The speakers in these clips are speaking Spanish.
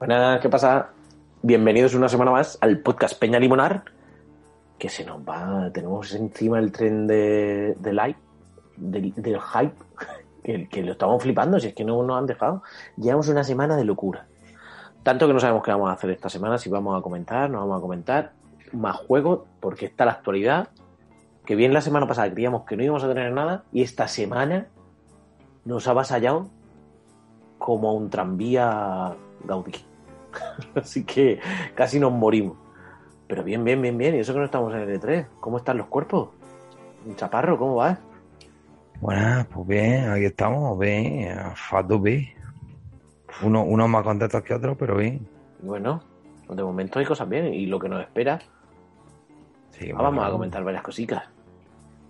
Buenas, ¿qué pasa? Bienvenidos una semana más al podcast Peña Limonar, que se nos va, tenemos encima el tren de, de light, del, hype, que, que lo estamos flipando, si es que no nos han dejado. Llevamos una semana de locura. Tanto que no sabemos qué vamos a hacer esta semana, si vamos a comentar, no vamos a comentar, más juegos, porque está la actualidad, que bien la semana pasada creíamos que no íbamos a tener nada, y esta semana nos ha avasallado como un tranvía Gaudí. Así que casi nos morimos. Pero bien, bien, bien, bien. Y eso que no estamos en el E3. ¿Cómo están los cuerpos? Chaparro, ¿cómo vas? Bueno, pues bien, aquí estamos, bien, fato B. Uno, unos más contentos que otros, pero bien. Bueno, de momento hay cosas bien. Y lo que nos espera, Sí, ah, bueno, vamos a comentar varias cositas.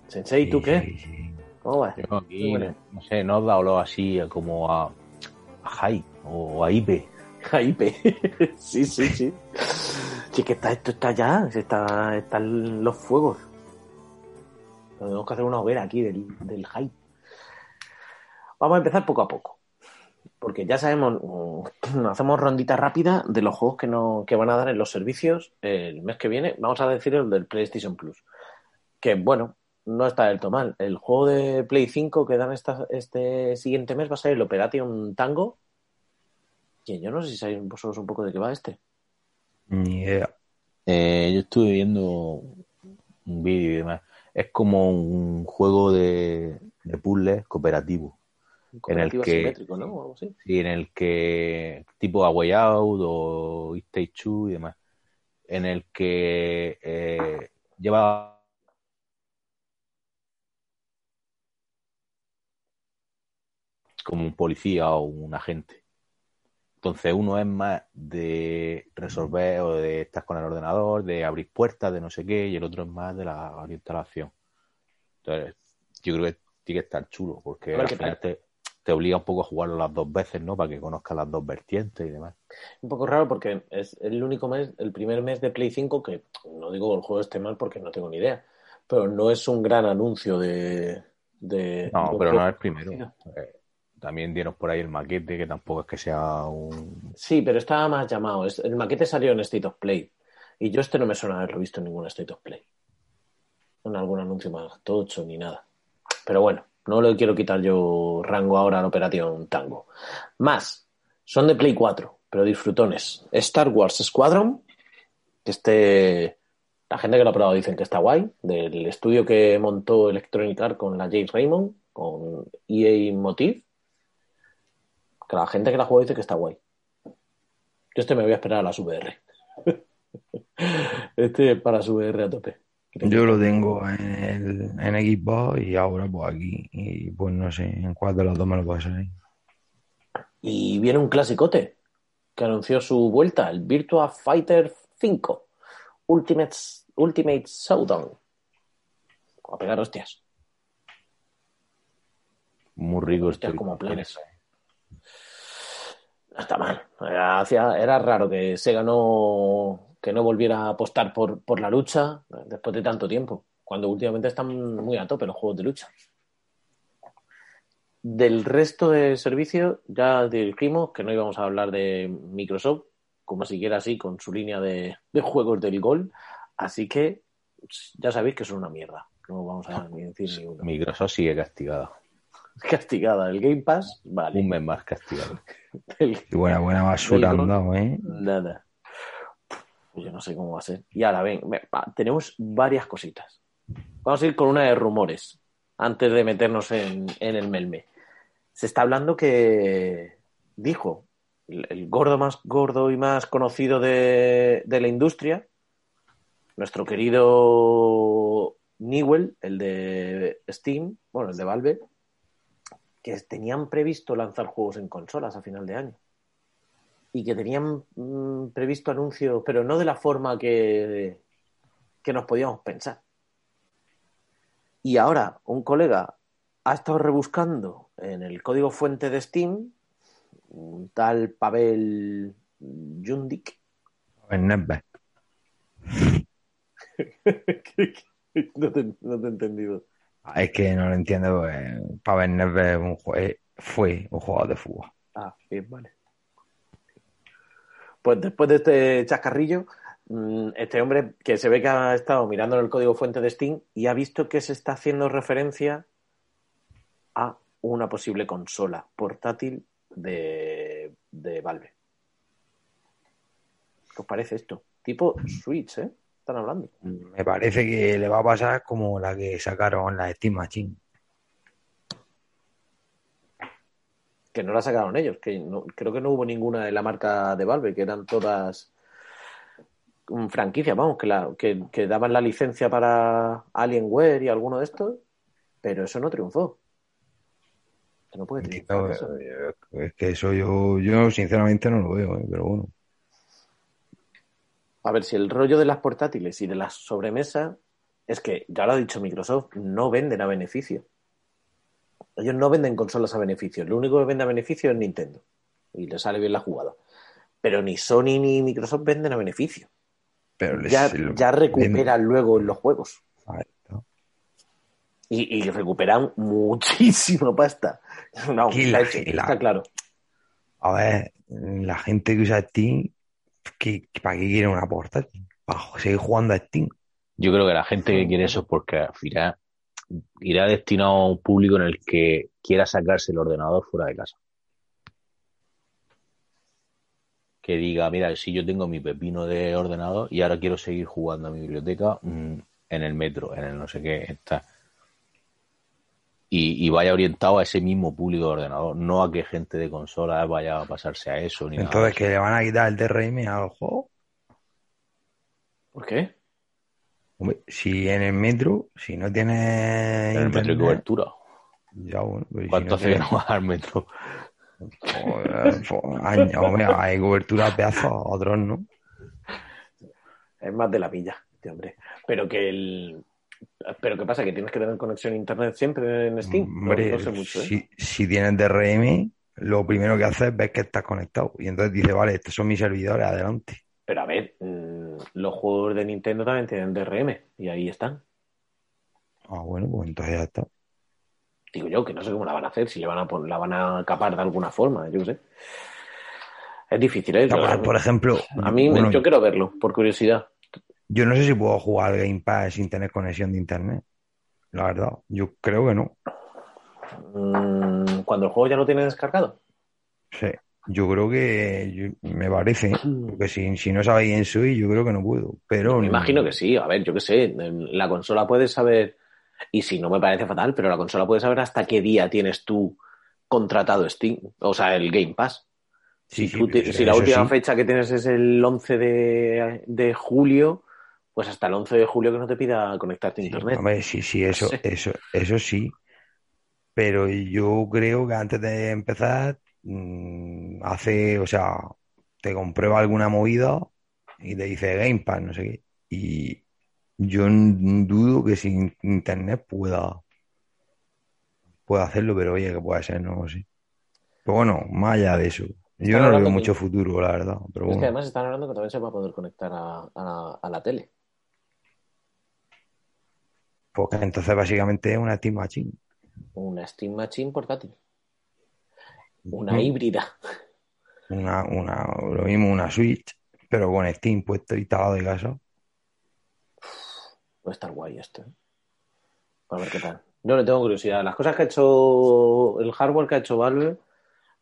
Sensei, ¿tú sí, qué? sí, sí. ¿Cómo vas? Yo aquí, Bueno. no sé, no os da olor así como a, a Jai o a Ipe. Hype. sí, sí, sí. Sí, que está, esto está ya, está, están los fuegos. Tenemos que hacer una hoguera aquí del, del hype. Vamos a empezar poco a poco. Porque ya sabemos, mm, hacemos rondita rápida de los juegos que, no, que van a dar en los servicios el mes que viene. Vamos a decir el del PlayStation Plus. Que bueno, no está del todo mal. El juego de Play 5 que dan esta- este siguiente mes va a ser el Operation Tango. Que yo no sé si sabéis vosotros un poco de qué va este. Ni idea. Eh, yo estuve viendo un vídeo y demás. Es como un juego de, de puzzles cooperativo. En el Cooperativo que- asimétrico, ¿no? O algo así. Sí, en el que tipo A Way Out o It Takes Two y demás. En el que eh, lleva como un policía o un agente. Entonces uno es más de resolver o de estar con el ordenador, de abrir puertas, de no sé qué, y el otro es más de la orientación. Entonces, yo creo que tiene que estar chulo, porque al final te, te obliga un poco a jugarlo las dos veces, ¿no? Para que conozcas las dos vertientes y demás. Un poco raro porque es el único mes, el primer mes de Play 5 que no digo que el juego esté mal porque no tengo ni idea, pero no es un gran anuncio de. de No, pero no es el primero. Eh, también dieron por ahí el maquete, que tampoco es que sea un... Sí, pero estaba más llamado. El maquete salió en State of Play y yo este no me suena haberlo visto en ningún State of Play. En algún anuncio más tocho ni nada. Pero bueno, no le quiero quitar yo rango ahora a la Operación Tango. Más, son de Play 4, pero disfrutones. Star Wars Squadron, que este, la gente que lo ha probado dicen que está guay, del estudio que montó Electronic Arts con la James Raymond, con EA Motive, que la gente que la juega dice que está guay. Yo este me voy a esperar a las VR. este para su VR a tope. Yo lo tengo en, el, en Xbox y ahora pues aquí. Y pues no sé en cuál de los dos me lo puede salir. Y viene un clasicote que anunció su vuelta, el Virtua Fighter 5 Ultimate, Ultimate Showdown. A pegar hostias. Muy rico Hostias estoy. como planes. No está mal. Era, era raro que Sega no, que no volviera a apostar por, por la lucha después de tanto tiempo, cuando últimamente están muy a tope los juegos de lucha. Del resto de servicios ya dijimos que no íbamos a hablar de Microsoft, como siquiera así con su línea de, de juegos del gol, así que ya sabéis que son una mierda. No vamos a decir ni uno. Microsoft sigue castigada. Castigada. El Game Pass, vale. Un mes más castigado. El- Y buena, buena basura dado, ¿eh? Nada. Pues yo no sé cómo va a ser. Y ahora, ven, tenemos varias cositas. Vamos a ir con una de rumores. antes de meternos en, en el melme. Se está hablando que dijo el, el gordo más gordo y más conocido de, de la industria, nuestro querido Newell, el de Steam, bueno, el de Valve, que tenían previsto lanzar juegos en consolas a final de año. Y que tenían mm, previsto anuncios, pero no de la forma que, que nos podíamos pensar. Y ahora un colega ha estado rebuscando en el código fuente de Steam, un tal Pavel Jundik. No, te, no te he entendido. Ah, Es que no lo entiendo. Eh, Pavel Nedved un jue- fue un jugador de fútbol. Ah, bien, vale. Pues después de este chascarrillo, mm, este hombre que se ve que ha estado mirando en el código fuente de Steam y ha visto que se está haciendo referencia a una posible consola portátil de, de Valve. ¿Qué os parece esto? Tipo Switch, ¿eh? Están hablando. Me parece que le va a pasar como la que sacaron la Steam Machine. Que no la sacaron ellos, que no- creo que no hubo ninguna de la marca de Valve, que eran todas mm, franquicias, vamos, que, la, que, que daban la licencia para Alienware y alguno de estos, pero eso no triunfó. No puede triunfar eso. es que eso yo, yo sinceramente no lo veo, eh, pero bueno. A ver, si el rollo de las portátiles y de las sobremesas es que, ya lo ha dicho Microsoft, no venden a beneficio. Ellos no venden consolas a beneficio. Lo único que vende a beneficio es Nintendo. Y le sale bien la jugada. Pero ni Sony ni Microsoft venden a beneficio. Pero les- Ya, ya recuperan luego en los juegos. Está. Y, y recuperan muchísima pasta. No, está, la- hecho, la- está claro. A ver, la gente que usa Steam, ¿qué, ¿para qué quiere una portátil? Para seguir jugando a Steam. Yo creo que la gente que quiere eso es porque al final irá destinado a un público en el que quiera sacarse el ordenador fuera de casa. Que diga, mira, si yo tengo mi pepino de ordenador y ahora quiero seguir jugando a mi biblioteca mm, en el metro, en el no sé qué, está. Y, y vaya orientado a ese mismo público de ordenador, no a que gente de consola vaya a pasarse a eso ni Entonces, que le van a quitar el DRM al juego. ¿Por qué? Hombre, si en el metro, si no tienes En el metro de cobertura. ya bueno, pero si ¿Cuánto no hace que no vas al metro? Joder, hombre, hay cobertura pedazos, otros no. Es más de la villa, este hombre. Pero que el. Pero ¿qué pasa? ¿Que tienes que tener conexión a internet siempre en Steam? Hombre, no, sé mucho, ¿eh? si, si tienes DRM, lo primero que haces es ver que estás conectado. Y entonces dices, vale, estos son mis servidores, adelante. Pero a ver, mm, los juegos de Nintendo también tienen DRM y ahí están. Ah, bueno, pues entonces ya está. Digo yo, que no sé cómo la van a hacer, si le van a la van a capar de alguna forma, yo qué sé. Es difícil, ¿eh? Ya, por, ejemplo, a mí, bueno, yo quiero verlo, por curiosidad. Yo no sé si puedo jugar al Game Pass sin tener conexión de internet. La verdad, yo creo que no. Mm, Cuando el juego ya lo tienes descargado. Sí, yo creo que yo- me parece, porque si, si no sabéis en Switch, yo creo que no puedo. Pero Me imagino que sí, a ver, yo qué sé, la consola puedes saber, y si no me parece fatal, pero la consola puede saber hasta qué día tienes tú contratado Steam, o sea, el Game Pass. Sí, si, sí, tú te- eso- si la última sí. fecha que tienes es el 11 de, de julio, pues hasta el 11 de julio que no te pida conectarte a Sí, internet. hombre, sí, sí, eso, Sí. eso, eso sí. Pero yo creo que antes de empezar, mm, hace, o sea, te comprueba alguna movida y te dice Game Pass, no sé qué. Y yo dudo que sin internet pueda, pueda hacerlo, pero oye, que puede ser, no sé. Pero bueno, más allá de eso. Yo no le veo que- mucho futuro, la verdad. Pero es que además están hablando que también se va a poder conectar a, a- a la tele. Pues entonces básicamente es una Steam Machine. Una Steam Machine portátil. Una híbrida. Una, una, lo mismo una Switch, pero con Steam puesto instalado de casa. Va a estar guay esto. ¿eh? A ver qué tal. Yo le tengo curiosidad. Las cosas que ha hecho, el hardware que ha hecho Valve,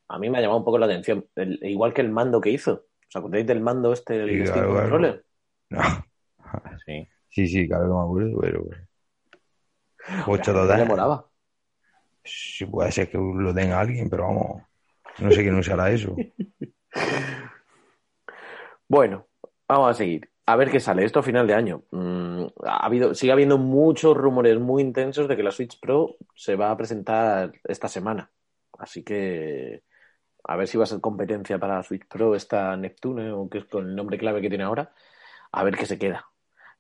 a mí me ha llamado un poco la atención. El- igual que el mando que hizo. ¿Os acordáis del mando este, el Sí, Steam claro. Controller? No. Sí. Sí, sí, claro que me acuerdo, pero Ocho total. molaba. Sí, puede ser que lo tenga alguien, pero vamos, no sé quién usará eso. Bueno, vamos a seguir. A ver qué sale. Esto a final de año. Mm, ha habido, sigue habiendo muchos rumores muy intensos de que la Switch Pro se va a presentar esta semana. Así que a ver si va a ser competencia para la Switch Pro esta Neptune, o que es con el nombre clave que tiene ahora. A ver qué se queda.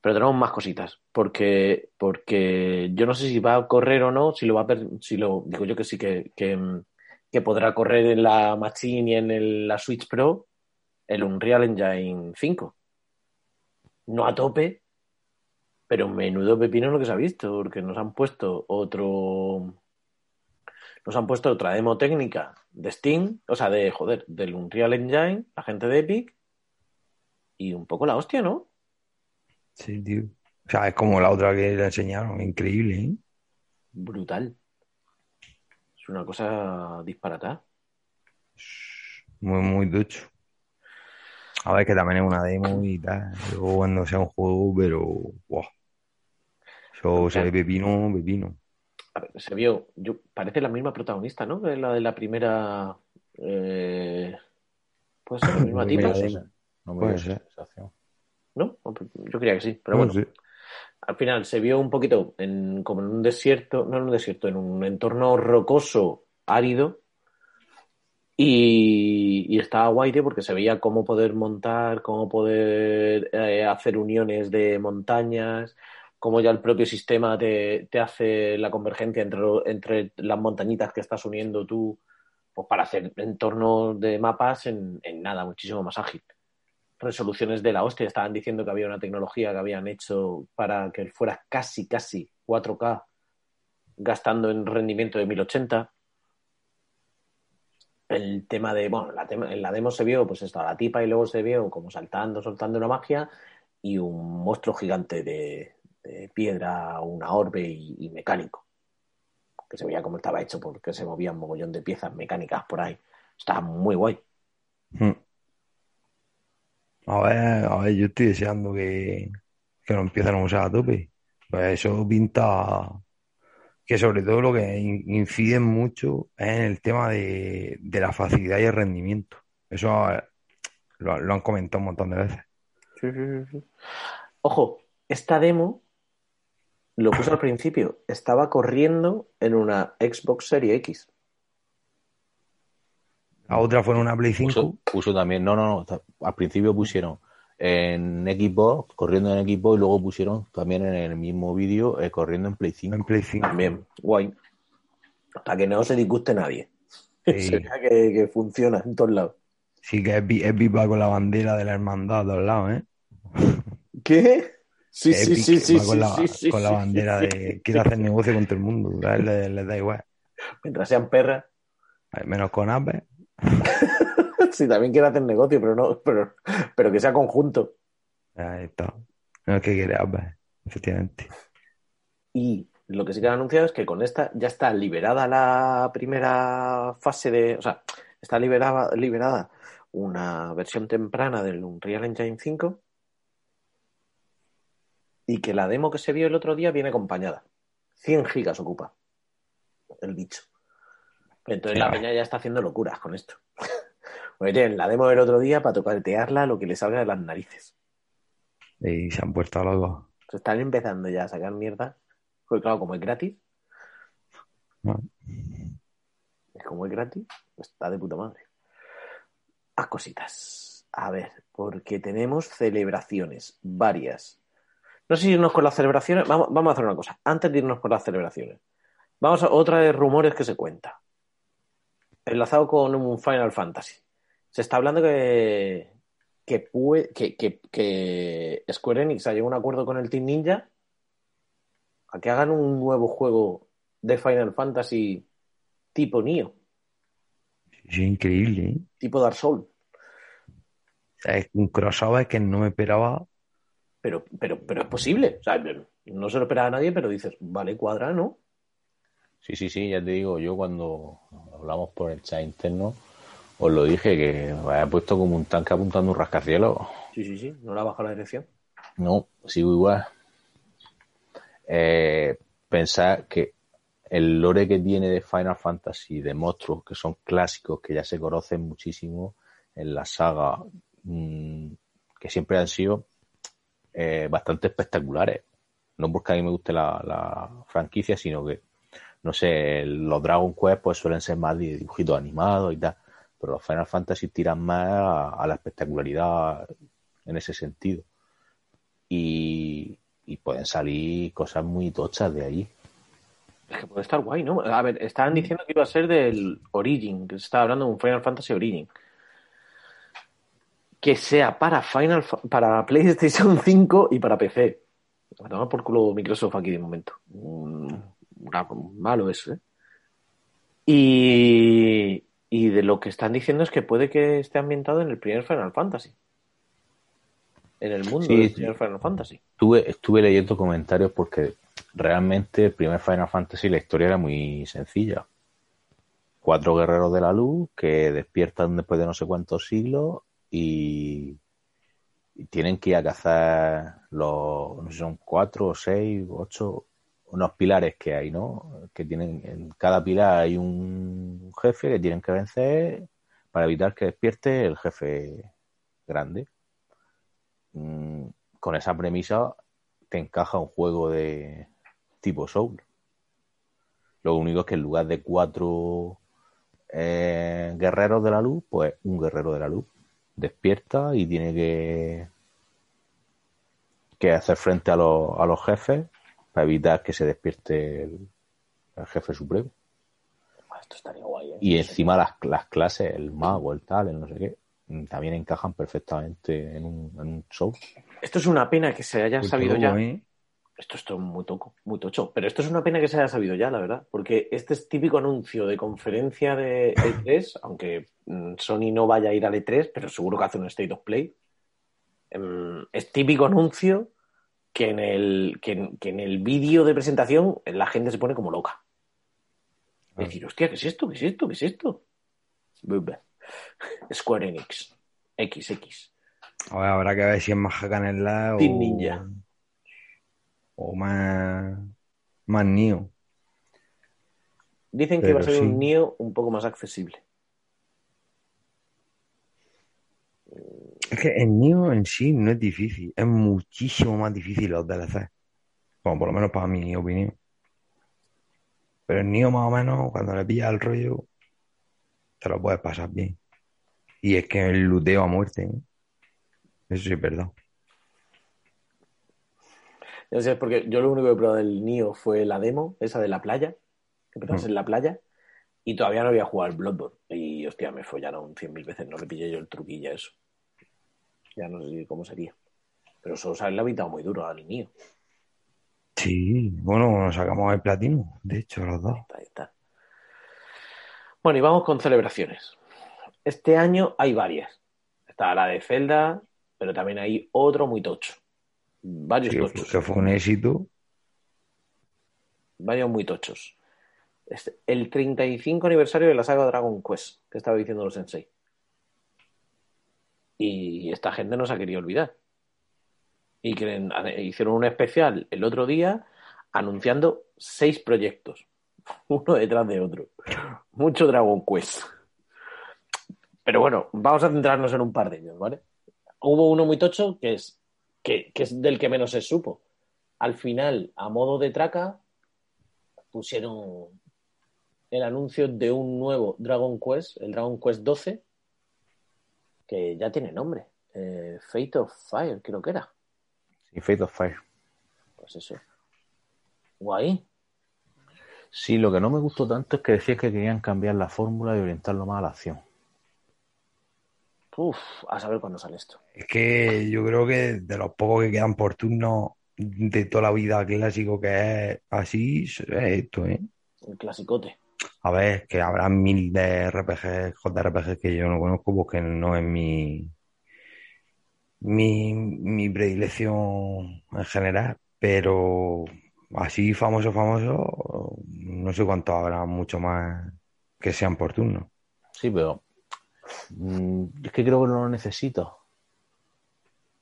Pero tenemos más cositas, porque, porque yo no sé si va a correr o no, si lo va a si lo, digo yo que sí que, que, mm, que podrá correr en la Machine y en el- la Switch Pro el Unreal Engine 5. No a tope, pero menudo pepino lo que se ha visto, porque nos han puesto otro. Nos han puesto otra demo técnica de Steam, o sea, de joder, del Unreal Engine, la gente de Epic, y un poco la hostia, ¿no? Sí, tío. O sea, es como la otra que le enseñaron, increíble, ¿eh? Brutal. Es una cosa disparatada. Muy, muy ducho. A ver, que también es una demo y tal. Luego cuando sea un juego, pero. ¡Wow! Eso se ve pepino, pepino. A ver, se vio, yo, parece la misma protagonista, ¿no? Que la de la primera. eh, puede ser la misma tipa. No me Puede dio esa ser. sensación. ¿No? Yo creía que sí, pero No bueno. Al final se vio un poquito en, como en un desierto, no en un desierto, en un entorno rocoso, árido. Y, y estaba guay, tío, porque se veía cómo poder montar, cómo poder eh, hacer uniones de montañas, cómo ya el propio sistema te, te hace la convergencia entre, entre las montañitas que estás uniendo tú, pues para hacer entornos de mapas en, en nada, muchísimo más ágil resoluciones de la hostia. Estaban diciendo que había una tecnología que habían hecho para que fuera casi, casi 4K, gastando en rendimiento de 1080. El tema de, bueno, la tema- en la demo se vio, pues estaba la tipa y luego se vio como saltando, soltando una magia y un monstruo gigante de, piedra, una orbe y, mecánico. Que se veía cómo estaba hecho porque se movían mogollón de piezas mecánicas por ahí. Estaba muy guay. Hmm. A ver, a ver, yo estoy deseando que, que lo empiecen a usar a tope. Pues eso pinta que sobre todo lo que in- incide mucho es en el tema de, de la facilidad y el rendimiento. Eso eh, lo, lo han comentado un montón de veces. Sí, sí, sí. Ojo, esta demo, lo puse al principio, estaba corriendo en una Xbox Series X. La otra fue en una Play 5. Puso, puso también, no, no, no, al principio pusieron en Xbox, corriendo en Xbox, y luego pusieron también en el mismo vídeo eh, corriendo en Play 5. En Play 5. También, guay. Para que no se disguste nadie. Sí. Que, que funciona en todos lados. Sí que es, es viva con la bandera de la hermandad a todos lados, ¿eh? ¿Qué? Sí, sí, sí, sí, con sí, la, sí, sí, con la bandera sí. de quiere hacer negocio con todo el mundo. A él le- les da igual. Mientras sean perras. Menos con Apple. Sí, también quiere hacer negocio, pero no, pero, pero que sea conjunto. Ahí está. No es que quiere efectivamente. Y lo que sí que han anunciado es que con esta ya está liberada la primera fase de. O sea, está liberada, liberada una versión temprana del Unreal Engine 5 y que la demo que se vio el otro día viene acompañada. 100 gigas ocupa el bicho. Entonces la peña ya está haciendo locuras con esto. Porque tienen la demo del otro día para tocatearla lo que le salga de las narices. Y se han puesto locos. Se están empezando ya a sacar mierda. Porque claro, como es gratis, ¿no? es como es gratis, pues está de puta madre. A cositas. A ver, porque tenemos celebraciones, varias. No sé si irnos con las celebraciones. Vamos, vamos a hacer una cosa. Antes de irnos con las celebraciones, vamos a otra de rumores que se cuenta. Enlazado con un Final Fantasy. Se está hablando que, que, que, que- que Square Enix ha llegado a un acuerdo con el Team Ninja a que hagan un nuevo juego de Final Fantasy tipo Nioh, Sí, increíble, ¿eh? tipo Dark Souls. Es un crossover que no me esperaba. Pero, pero, pero es posible. O sea, no se lo esperaba a nadie, pero dices, vale, cuadra, ¿no? Sí, sí, sí, ya te digo, yo cuando hablamos por el chat interno, os lo dije, que me había puesto como un tanque apuntando un rascacielos. Sí, sí, sí, no le ha bajado la dirección. No, sigo igual. Eh, pensar que el lore que tiene de Final Fantasy, de monstruos que son clásicos, que ya se conocen muchísimo en la saga, mmm, que siempre han sido eh, bastante espectaculares. No porque a mí me guste la, la, franquicia, sino que, no sé, los Dragon Quest pues suelen ser más de dibujitos animados y tal, pero los Final Fantasy tiran más a, a la espectacularidad en ese sentido. Y, y pueden salir cosas muy tochas de ahí. Es que puede estar guay, ¿no? A ver, estaban diciendo que iba a ser del Origin, que se estaba hablando de un Final Fantasy Origin. Que sea para Final para PlayStation 5 y para PC. Me por culo Microsoft aquí de momento. Un, malo eso, ¿eh? Y, y de lo que están diciendo es que puede que esté ambientado en el primer Final Fantasy en el mundo Sí, del primer Final Fantasy. Estuve, estuve leyendo comentarios porque realmente el primer Final Fantasy la historia era muy sencilla. Cuatro guerreros de la luz que despiertan después de no sé cuántos siglos y, y tienen que ir a cazar los, no sé, son cuatro o seis, ocho, unos pilares que hay, ¿no? Que tienen, en cada pilar hay un jefe que tienen que vencer para evitar que despierte el jefe grande. Mm, con esa premisa te encaja un juego de tipo Soul. Lo único es que en lugar de cuatro eh, guerreros de la luz, pues un guerrero de la luz despierta y tiene que, que hacer frente a a los jefes para evitar que se despierte el, el jefe supremo. Esto estaría guay, ¿eh? Y encima las, las clases, el mago, el tal, el no sé qué, también encajan perfectamente en un, en un show. Esto es una pena que se haya Muy sabido todo, ya. ¿eh? Esto es todo muy toco, muy tocho. Pero esto es una pena que se haya sabido ya, la verdad. Porque este es típico anuncio de conferencia de E3, aunque mm, Sony no vaya a ir al E3, pero seguro que hace un State of Play. Em, Es típico anuncio que en el, que en, que en el vídeo de presentación la gente se pone como loca. Ah. Decir, hostia, ¿qué es esto? ¿Qué es esto? ¿Qué es esto? Square Enix. XX. A ver, habrá que ver si es más and Slash Team o, Ninja. o más, más Neo. Dicen que va a ser sí. un Neo un poco más accesible. Es que el Neo en sí no es difícil, es muchísimo más difícil los DLC. Bueno, por lo menos para mi opinión. Pero el Neo más o menos, cuando le pillas el rollo, te lo puedes pasar bien. Y es que el luteo a muerte, ¿eh? Eso sí es verdad. No sé, porque yo lo único que he probado del Nio fue la demo, esa de la playa, que empezabas Mm. en la playa, y todavía no había jugado al Bloodborne. Y hostia, me follaron cien mil veces, no le pillé yo el truquillo a eso. Ya no sé cómo sería. Pero Sousa le ha habitado muy duro al Nio. Sí, bueno, nos sacamos el platino, de hecho, los dos. Ahí está. Bueno, y vamos con celebraciones. Este año hay varias. Está la de Zelda, pero también hay otro muy tocho. Varios Sí, tochos. que fue un éxito. varios muy tochos. Es el 35 aniversario de la saga Dragon Quest, que estaba diciendo los Sensei. Y esta gente no se ha querido olvidar. Y creen- hicieron un especial el otro día anunciando seis proyectos, uno detrás de otro. Mucho Dragon Quest. Pero bueno, vamos a centrarnos en un par de ellos, ¿vale? Hubo uno muy tocho que es, que, que es del que menos se supo. Al final, a modo de traca, pusieron el anuncio de un nuevo Dragon Quest, el Dragon Quest 12, que ya tiene nombre. Eh, Fate of Fire, creo que era. Sí, Fate of Fire. Pues eso. Guay. Sí, lo que no me gustó tanto es que decías que querían cambiar la fórmula y orientarlo más a la acción. Uf, a saber cuándo sale esto. Es que yo creo que de los pocos que quedan por turno de toda la vida clásico que es así, es esto, ¿eh? El clasicote. A ver, que habrá mil de RPG, JRPG que yo no conozco porque no es mi, mi, mi predilección en general, pero así famoso, famoso, no sé cuántos habrá mucho más que sean por turno. Sí, pero mm, es que creo que no lo necesito.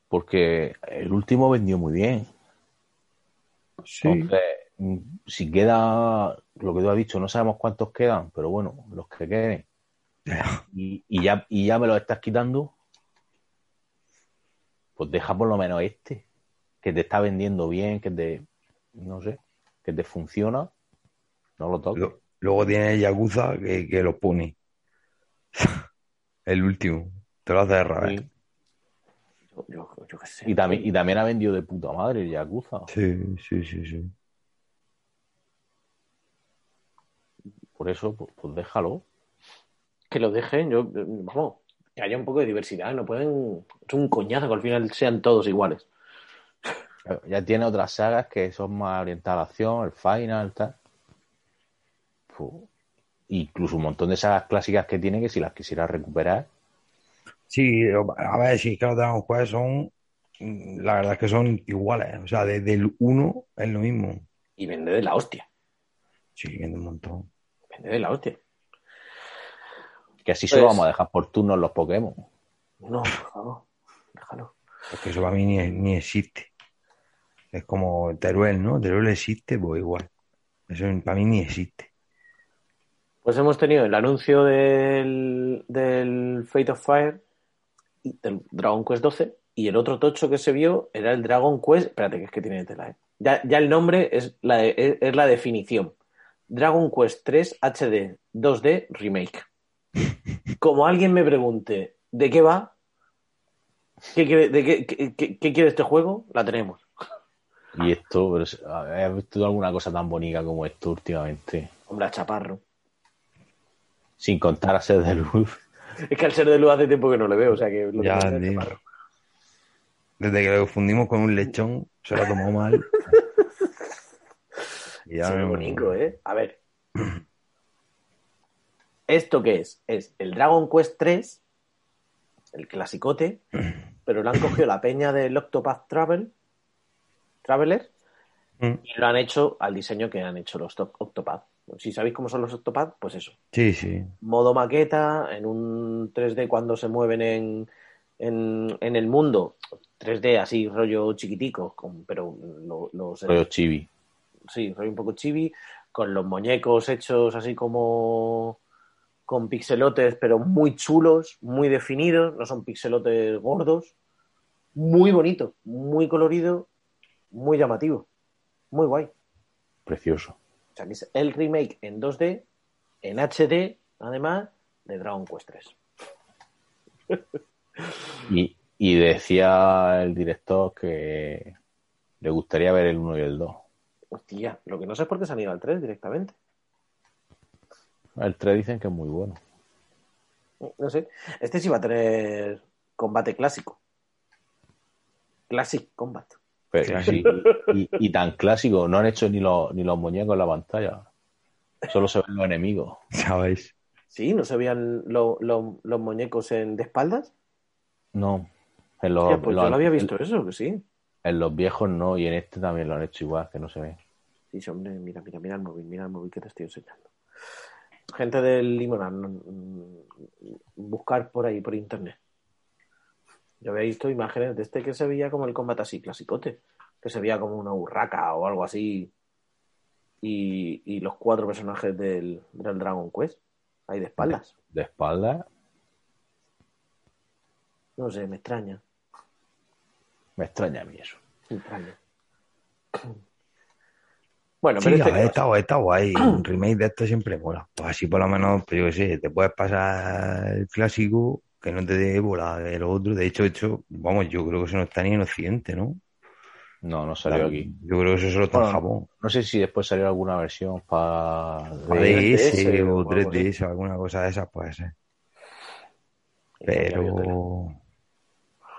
Porque el último vendió muy bien. Sí. Entonces, si queda lo que tú has dicho, no sabemos cuántos quedan, pero bueno, los que queden. Y, y ya, y ya me los estás quitando, pues deja por lo menos este, que te está vendiendo bien, que te, no sé, que te funciona, no lo toques. Lo- Luego tiene el Yakuza que, que los pone. El último. Te lo hace de revés. Sí. Yo, yo, yo qué sé. Y también, y también ha vendido de puta madre el Yakuza. Sí, sí, sí, sí. Por eso, pues, pues déjalo. Que lo dejen, yo, vamos, que haya un poco de diversidad. No pueden. Es un coñazo que al final sean todos iguales. Ya tiene otras sagas que son más orientadas a la acción, el Final, tal. Incluso un montón de sagas clásicas que tiene que si las quisiera recuperar, Sí, a ver, si es que los Dragon Quest son, mm, la verdad es que son iguales. O sea, desde el 1 es lo mismo. Y vende de la hostia. Sí, vende un montón. De la hostia. que así Pues- solo vamos a dejar por turnos los Pokémon. No, por favor. Déjalo. Es que eso para mí ni, ni existe. Es como Teruel, ¿no? Teruel existe, pues igual. Eso para mí ni existe. Pues hemos tenido el anuncio del, del Fate of Fire y del Dragon Quest 12 y el otro tocho que se vio era el Dragon Quest. Espérate, que es que tiene tela, ¿eh? Ya, ya el nombre es la, de- es, es la definición. Dragon Quest 3 HD 2D Remake. Como alguien me pregunte de qué va, qué quiere, de qué, qué- qué- qué quiere este juego, la tenemos. Y esto, pero, ¿has visto alguna cosa tan bonita como esto últimamente? Hombre, a chaparro. Sin contar a ser de luz. Es que al ser de luz hace tiempo que no le veo, o sea que lo Ya. Desde que lo fundimos con un lechón, se lo tomó mal. Ya Sí, no- bonito, ¿eh? A ver. ¿Esto qué es? Es el Dragon Quest 3, el clasicote, pero le han cogido la peña del Octopath Travel, Traveler, Mm. y lo han hecho al diseño que han hecho los Top- Octopath. Si sabéis cómo son los Octopath, pues eso. Sí, sí. Modo maqueta, en un 3D cuando se mueven en, en, en el mundo. 3D así, rollo chiquitico, con, pero lo- los, Rollo chibi. Sí, soy un poco chibi, con los muñecos hechos así como con pixelotes, pero muy chulos, muy definidos, no son pixelotes gordos, muy bonito, muy colorido, muy llamativo, muy guay. Precioso. O sea, que es el remake en 2D, en HD, además, de Dragon Quest 3. Y, y decía el director que le gustaría ver el 1 y el 2. Hostia, lo que no sé es por qué se han ido al 3 directamente. El 3 dicen que es muy bueno. No sé. Este sí va a tener combate clásico. Classic Combat. Pero sí, y, y tan clásico, no han hecho ni los, ni los muñecos en la pantalla. Solo se ven los enemigos. ¿Sabéis? Sí, ¿no se veían lo- lo- los muñecos en, de espaldas? No. En los, Hostia, pues en los- yo lo había visto eso, que sí. en los viejos no, y en este también lo han hecho igual, que no se ve. Sí, hombre, mira, mira, mira el móvil, mira el móvil que te estoy enseñando. Gente del Limonar, mm, buscar por ahí, por internet. Yo había visto imágenes de este que se veía como el combate así, clasicote, que se veía como una urraca o algo así. Y, y los cuatro personajes del, del Dragon Quest, ahí de espaldas. De espalda, No sé, me extraña. me extraña a mí eso. me extraña. Bueno, Sí, pero este está, guay, está guay. Un remake de esto siempre mola. Pues así por lo menos, pues yo qué sé, te puedes pasar el clásico que no te dé bola de lo otro. De hecho, hecho, vamos, yo creo que eso no está ni en Occidente, ¿no? No, no salió aquí. Yo creo que eso solo está en Bueno, Japón. No sé si después salió alguna versión para... Para de- 3DS 3DS o o algo 3DS, alguna cosa de esas puede ser. Pero,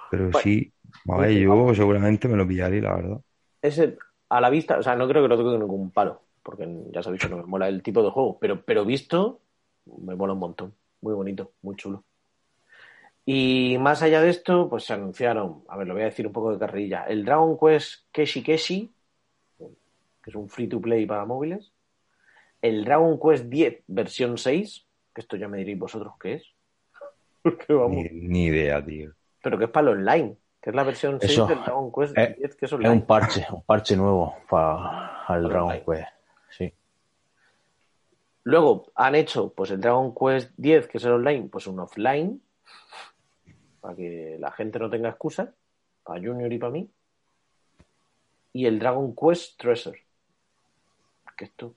pero Bueno, sí, a ver, yo seguramente me lo pillaré, la verdad. ese a la vista, o sea, no creo que lo toque con ningún palo, porque ya sabéis que no me mola el tipo de juego, pero, pero visto, me mola un montón. Muy bonito, muy chulo. Y más allá de esto, pues se anunciaron, a ver, lo voy a decir un poco de carrilla, el Dragon Quest Keshi Keshi, que es un free to play para móviles, el Dragon Quest 10 versión 6, que esto ya me diréis vosotros qué es, vamos, Ni, ni idea, tío. pero que es para el online, Que es la versión Eso, 6 del Dragon Quest eh, 10, que es Es online. un parche, un parche nuevo para el Dragon. Quest. Sí. Luego han hecho pues el Dragon Quest 10, que es el online, pues un offline, para que la gente no tenga excusas, para Junior y para mí. Y el Dragon Quest Treasure. Que esto,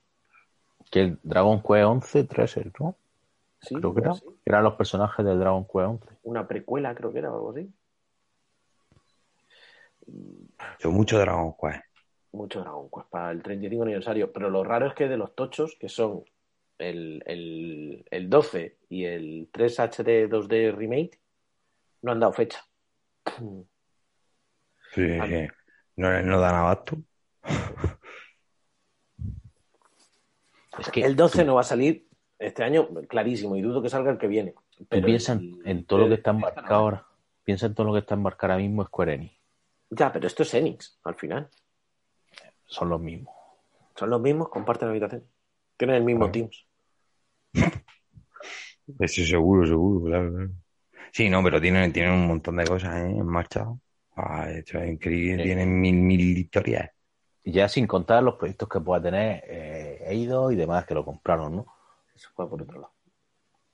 Que el Dragon Quest 11, 13, ¿no? sí, Creo que era. sí, Eran los personajes del Dragon Quest 11. una precuela creo que era o algo así. Yo mucho Dragon Quest. Mucho Dragon Quest para el 35 aniversario. Pero lo raro es que de los tochos, que son el, el, el 12 y el 3 HD 2D Remake, no han dado fecha. Sí. No, no dan abasto. Es que El 12 no va a salir este año, clarísimo, y dudo que salga el que viene. tú Pero piensas en, todo lo que está embarcado ahora. Piensa en todo lo que está embarcado ahora mismo Square Enix. Ya, pero esto es Enix, al final. Son los mismos. Son los mismos, comparten habitación. Tienen el mismo. Teams. Eso seguro, seguro, claro, claro. Sí, no, pero tienen, tienen un montón de cosas ¿eh? en marcha. Ah, esto es increíble. Sí. Tienen mil, mil historias. Y ya sin contar los proyectos que pueda tener eh, Eidos y demás que lo compraron, ¿no? Eso fue por otro lado.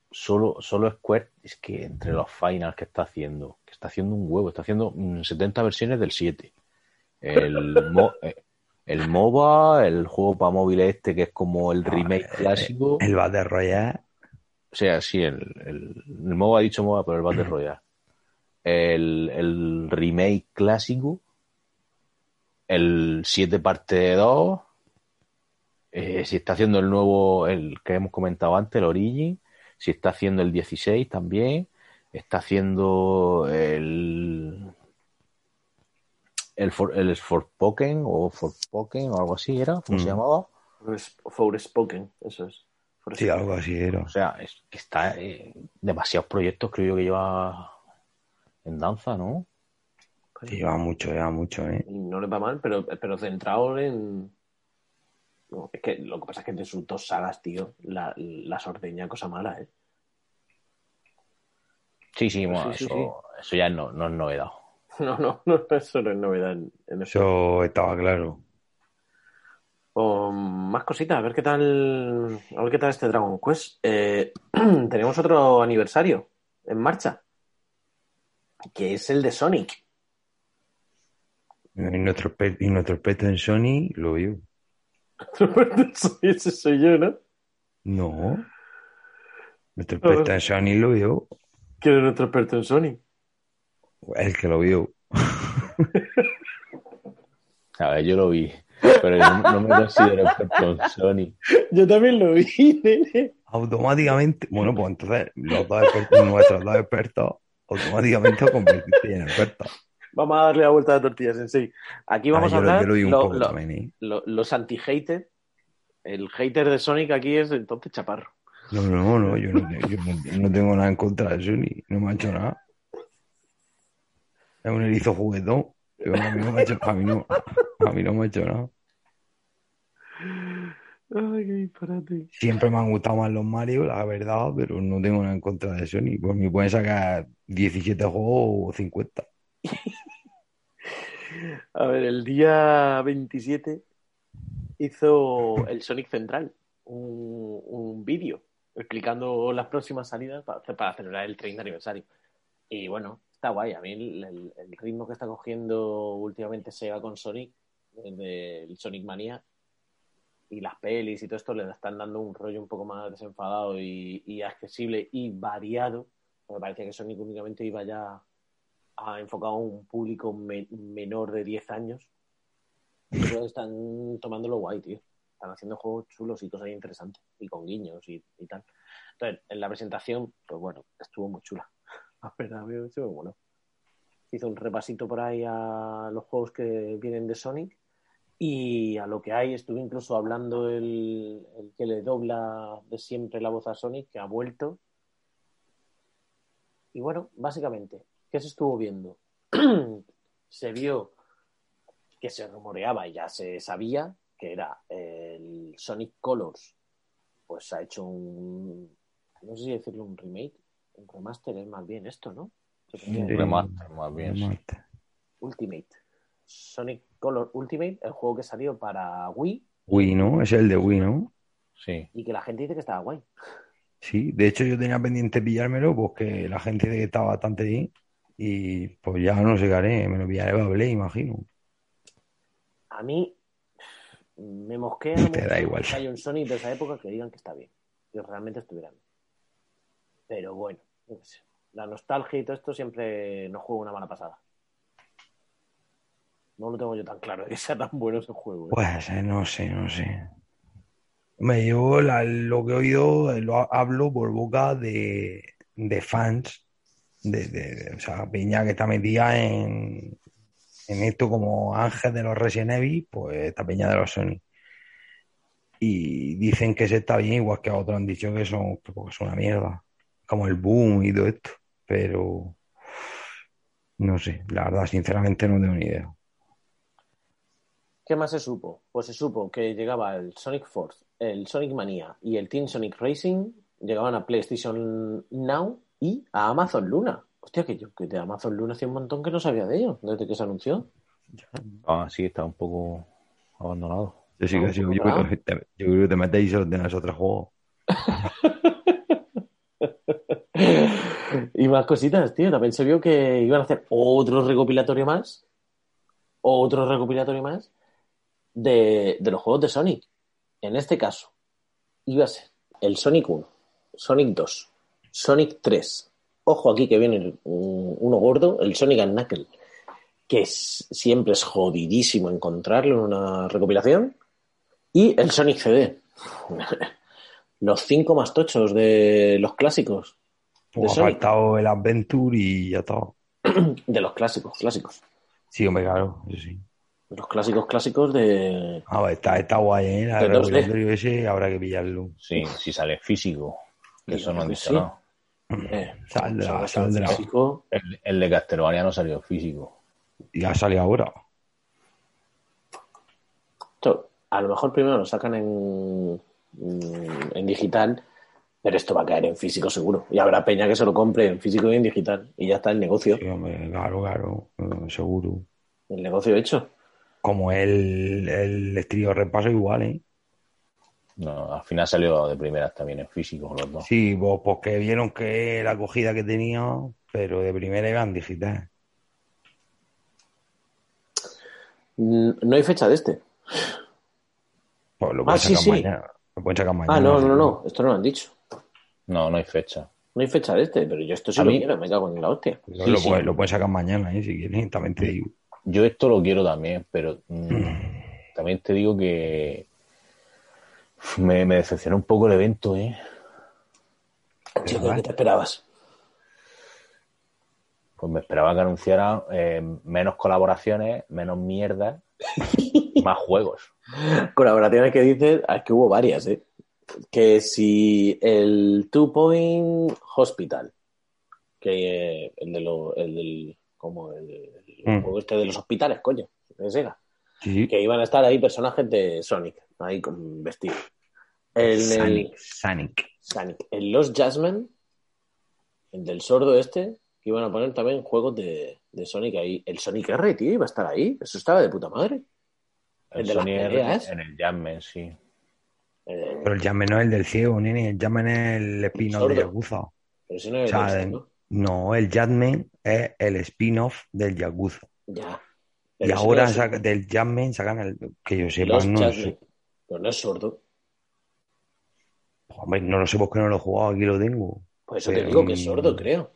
Solo, solo Square es que entre los finals que está haciendo, que está haciendo un huevo, está haciendo mm, 70 versiones del 7. El, mo- eh, el MOBA, el juego para móviles este que es como el remake eh, clásico. El Battle Royale. O sea, sí, el, el, el MOBA ha dicho MOBA, pero el Battle Royale. El, el remake clásico. El 7 parte 2. Eh, si está haciendo el nuevo, el que hemos comentado antes, el Origin. Si está haciendo el 16 también. Está haciendo el. El, For, el Forspoken o Forspoken o algo así era, ¿cómo se Mm. llamaba? Forspoken, eso es. Sí, algo así era. O sea, es que está eh, demasiados proyectos creo yo que lleva en danza, ¿no? Sí, lleva mucho, lleva mucho, ¿eh? Y no le va mal, pero, pero centrado en. No, es que lo que pasa es que de sus dos sagas, tío, la, las ordeña cosa mala, ¿eh? Sí, sí, bueno, sí, sí, eso, eso ya no, no es novedad. No, no, no, eso no es novedad en, en eso. Eso estaba claro. O más cositas, a ver qué tal, a ver qué tal este Dragon Quest. Eh, tenemos otro aniversario en marcha, que es el de Sonic. Y nuestro, exper- y nuestro experto en Sony lo vio. Ese soy yo, ¿no? No. Nuestro experto en Sony lo vio. ¿Quién es nuestro experto en Sonic? El que lo vio. A ver, yo lo vi, pero no, no me considero experto en Sony. Yo también lo vi, nene. Automáticamente, bueno, pues entonces los dos expertos, nuestros dos expertos, automáticamente os convertiste en expertos. Vamos a darle la vuelta de tortillas en sí. Aquí vamos Ah, a hablar lo lo- lo- también, ¿eh? lo- los anti-haters. El hater de Sonic aquí es entonces Chaparro. No, no, no, yo no, yo no- tengo nada en contra de Sony, no me ha hecho nada. Es un erizo juguetón, a mí no me ha hecho, a mí no, a mí no me ha hecho nada. Ay, qué disparate. Siempre me han gustado más los Mario, la verdad, pero no tengo nada en contra de Sony. Pues me pueden sacar 17 juegos o 50. A ver, el día 27 hizo el Sonic Central un, un vídeo explicando las próximas salidas para, celebrar el 30 aniversario. Y bueno, está guay. A mí el, el- el ritmo que está cogiendo últimamente Sega con Sonic, desde el Sonic Mania y las pelis y todo esto, le están dando un rollo un poco más desenfadado y, y accesible y variado. Me parecía que Sonic únicamente iba ya ha enfocado a un público me- menor de 10 años. Pero están tomándolo guay, tío. Están haciendo juegos chulos y cosas interesantes. Y con guiños y, tal. Entonces, en la presentación, pues bueno, estuvo muy chula. La verdad, me estuvo bueno. Hizo un repasito por ahí a los juegos que vienen de Sonic. Y a lo que hay, estuve incluso hablando el que le dobla de siempre la voz a Sonic, que ha vuelto. Y bueno, básicamente, ¿qué se estuvo viendo? se vio que se rumoreaba y ya se sabía que era el Sonic Colors, pues ha hecho un, no sé si decirlo un remake, un remaster es más bien esto, ¿no? Que- Remaster, más bien. Remaster. Ultimate. Sonic Color Ultimate, el juego que salió para Wii Wii, ¿no? Es el de Wii, ¿no? Sí. y que la gente dice que estaba guay. Sí, de hecho yo tenía pendiente pillármelo porque la gente dice que estaba bastante bien y pues ya no sé qué haré, me lo pillaré Play, imagino. A mí me mosquea Te da igual. haya un Sonic de esa época que digan que está bien, que realmente estuvieran. Pero bueno, la nostalgia y todo esto siempre nos juega una mala pasada. No lo tengo yo tan claro de que sea tan bueno ese juego. ¿eh? Pues eh, no sé, no sé. Yo la- lo que he oído lo ha- hablo por boca de, de fans, de, o sea, Peña que está metida en, en esto como Ángel de los Resident Evil, pues esta Peña de los Sony. Y dicen que se está bien, igual que a otros han dicho que son, que son una mierda, como el boom y todo esto, pero no sé, la verdad, sinceramente no tengo ni idea. ¿Qué más se supo? Pues se supo que llegaba el Sonic Force, el Sonic Mania y el Team Sonic Racing, llegaban a PlayStation Now y a Amazon Luna. Hostia, que yo que de Amazon Luna hacía un montón que no sabía de ello, desde que se anunció. Ah, sí, está un poco abandonado. Yo sí que No, sí, yo, creo que te, yo creo que te metéis solo tenés otro juego. y más cositas, tío. También se vio que iban a hacer otro recopilatorio más, otro recopilatorio más de, de los juegos de Sonic. En este caso, iba a ser el Sonic 1, Sonic 2, Sonic 3. Ojo aquí que viene un- uno gordo, el Sonic and Knuckle, que es- siempre es jodidísimo encontrarlo en una recopilación. Y el Sonic CD. los cinco más tochos de los clásicos. Pues ha Sonic. faltado el Adventure y ya está. De los clásicos, clásicos. Sí, hombre, claro, eso sí. Los clásicos clásicos de. Ah, está, está guay, ¿eh? La De 2D. regulatorio ese habrá que pillarlo. Sí, si sale físico. Eso no han dicho sí. nada. eh, Saldrá, saldrá. físico, El, el de Castlevania no salió físico. Y ha salido ahora. esto, a lo mejor primero lo sacan en, en digital, pero esto va a caer en físico seguro. Y habrá peña que se lo compre en físico y en digital. Y ya está el negocio. Sí, hombre, claro, claro, eh, seguro. El negocio hecho. Como el, el estilo repaso igual, ¿eh? No, al final salió de primeras también en físico los dos. Sí, pues porque vieron que la acogida que tenía, pero de primera iban digital. No hay fecha de este. Pues lo Ah, pueden sí, sacar sí. mañana. Lo pueden sacar mañana. Ah, no, no, no. Esto no lo han dicho. No, no hay fecha. No hay fecha de este, pero yo esto sí A lo mí- quiero, me cago en la hostia. Lo, Sí, lo sí. pueden- lo pueden sacar mañana, ¿eh? Si quieren, también te digo. Yo esto lo quiero también, pero mm, también te digo que me, me decepcionó un poco el evento, ¿eh? Chico, ¿qué te esperabas? Pues me esperaba que anunciaran eh, menos colaboraciones, menos mierda, más juegos. Colaboraciones que dices, ah, es que hubo varias, ¿eh? Que si el Two Point Hospital, que eh, el de lo, el del, como el, el Mm. juego este de los hospitales, coño, de Sega, Sí, que iban a estar ahí personajes de Sonic, ahí con vestidos. En el Sonic, Sonic. Sonic, en Los Jasmine, el del sordo este, que iban a poner también juegos de, de Sonic ahí. El Sonic R, tío, iba a estar ahí. Eso estaba de puta madre. El, El de las peleas. en el Jammen, sí. Eh, Pero el Jammen no es el del ciego, nene. El Jammen es el spin-off de. Yakuza. pero si no es O sea, el sordo. No, el Jammen es el spin-off del Yakuza. Ya. Y Pero ahora no saca- del Jammen sacan el que yo sepa, no, sé. Pero no es sordo. Hombre, no lo sé porque no lo he jugado, aquí lo tengo. Por eso te digo que es mm, sordo, creo.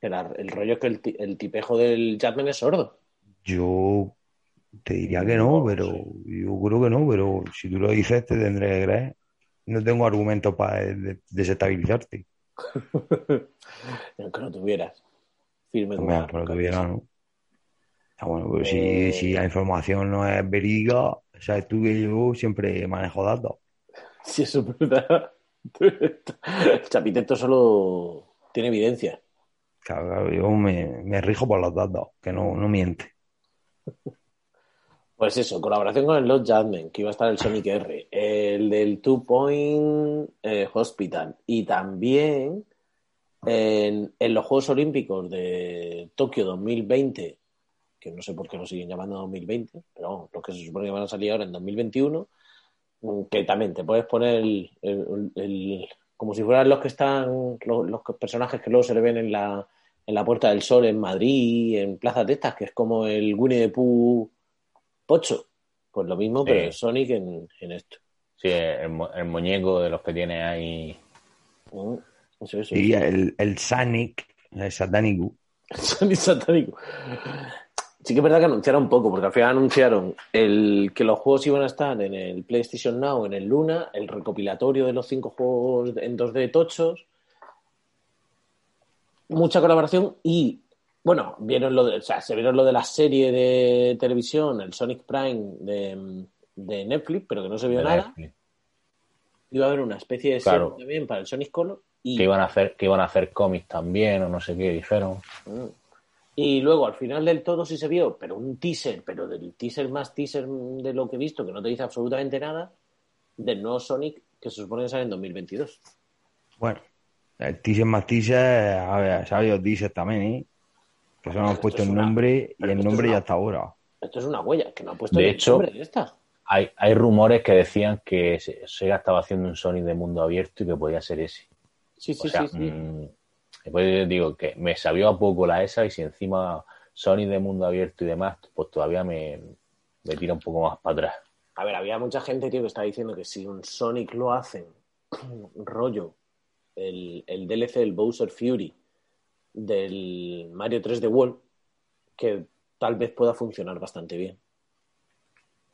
El rollo es que el, el tipejo del Jasmine es sordo. Yo te diría que no, pero yo creo que no, pero si tú lo dices te tendré que creer. No tengo argumentos para de- desestabilizarte. Aunque lo tuvieras. Firme como Hombre, la por lo roca. que viera, ¿no? Ah, bueno, Eh. si, si la información no es verídica, sabes tú que yo siempre manejo datos. Si eso es verdad. Chapiteto solo tiene evidencia. Claro, claro, yo me, me rijo por los datos, que no, no miente. Pues eso, colaboración con el Lost Judgment, que iba a estar el Sonic R, el del Two Point eh, Hospital y también en, en los Juegos Olímpicos de Tokio 2020, que no sé por qué lo siguen llamando 2020, pero vamos, los que se supone que van a salir ahora en 2021, mm, que también te puedes poner el, el- el- como si fueran los que están, los, los personajes que luego se le ven en la, en la Puerta del Sol en Madrid, en plazas de estas, que es como el Winnie the Pooh Pocho. Pues lo mismo, Sí. pero en Sonic en, en esto. Sí, el, el muñeco de los que tiene ahí. Mm, Eso, eso. Y el, el Sonic, el Satánico, Sonic satánico. Sí que es verdad que anunciaron un poco, porque al final anunciaron el que los juegos iban a estar en el PlayStation Now, en el Luna, el recopilatorio de los cinco juegos en 2D tochos, mucha colaboración y, bueno, vieron lo de, o sea, se vieron lo de la serie de televisión, el Sonic Prime de, de Netflix, pero que no se vio de nada. Netflix. Iba a haber una especie de Claro. serie también para el Sonic Color y Que iban a hacer, que iban a hacer cómics también, o no sé qué, dijeron. Mm. Y luego al final del todo sí se vio, pero un teaser, pero del teaser más teaser de lo que he visto, que no te dice absolutamente nada, del nuevo Sonic que se supone que sale en 2022. bueno, el teaser más teaser, a ver, se ha habido teaser también, ¿eh? Que solo han Esto puesto es el una- nombre y el nombre una- ya está ahora. Esto es una huella, que no ha puesto De el hecho- nombre de esta. Hay, hay rumores que decían que Se- Sega estaba haciendo un Sonic de mundo abierto y que podía ser ese. Sí, sí, o sea, sí, sí. mm, después digo que me sabió a poco la esa y si encima Sonic de mundo abierto y demás, pues todavía me, me tira un poco más para atrás. A ver, había mucha gente, tío, que estaba diciendo que si un Sonic lo hacen rollo, el, el DLC del Bowser Fury del Mario 3D World, que tal vez pueda funcionar bastante bien.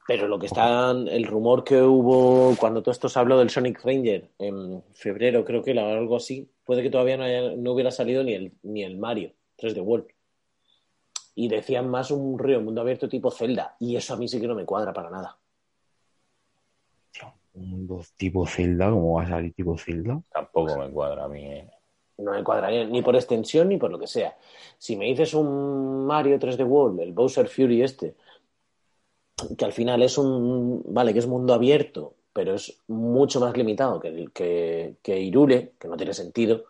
Pero lo que está, el rumor que hubo cuando todo esto se habló del Sonic Ranger en febrero, creo que era algo así, puede que todavía no, haya- no hubiera salido ni el, ni el Mario 3D World. Y decían más un río mundo abierto tipo Zelda. Y eso a mí sí que no me cuadra para nada. Un mundo tipo Zelda, ¿cómo va a salir tipo Zelda? Tampoco me cuadra a mí. eh. No me cuadraría ni por extensión ni por lo que sea. Si me dices un Mario 3D World, el Bowser Fury este, que al final es un, vale, que es mundo abierto, pero es mucho más limitado que, el, que, que Irule, que no tiene sentido,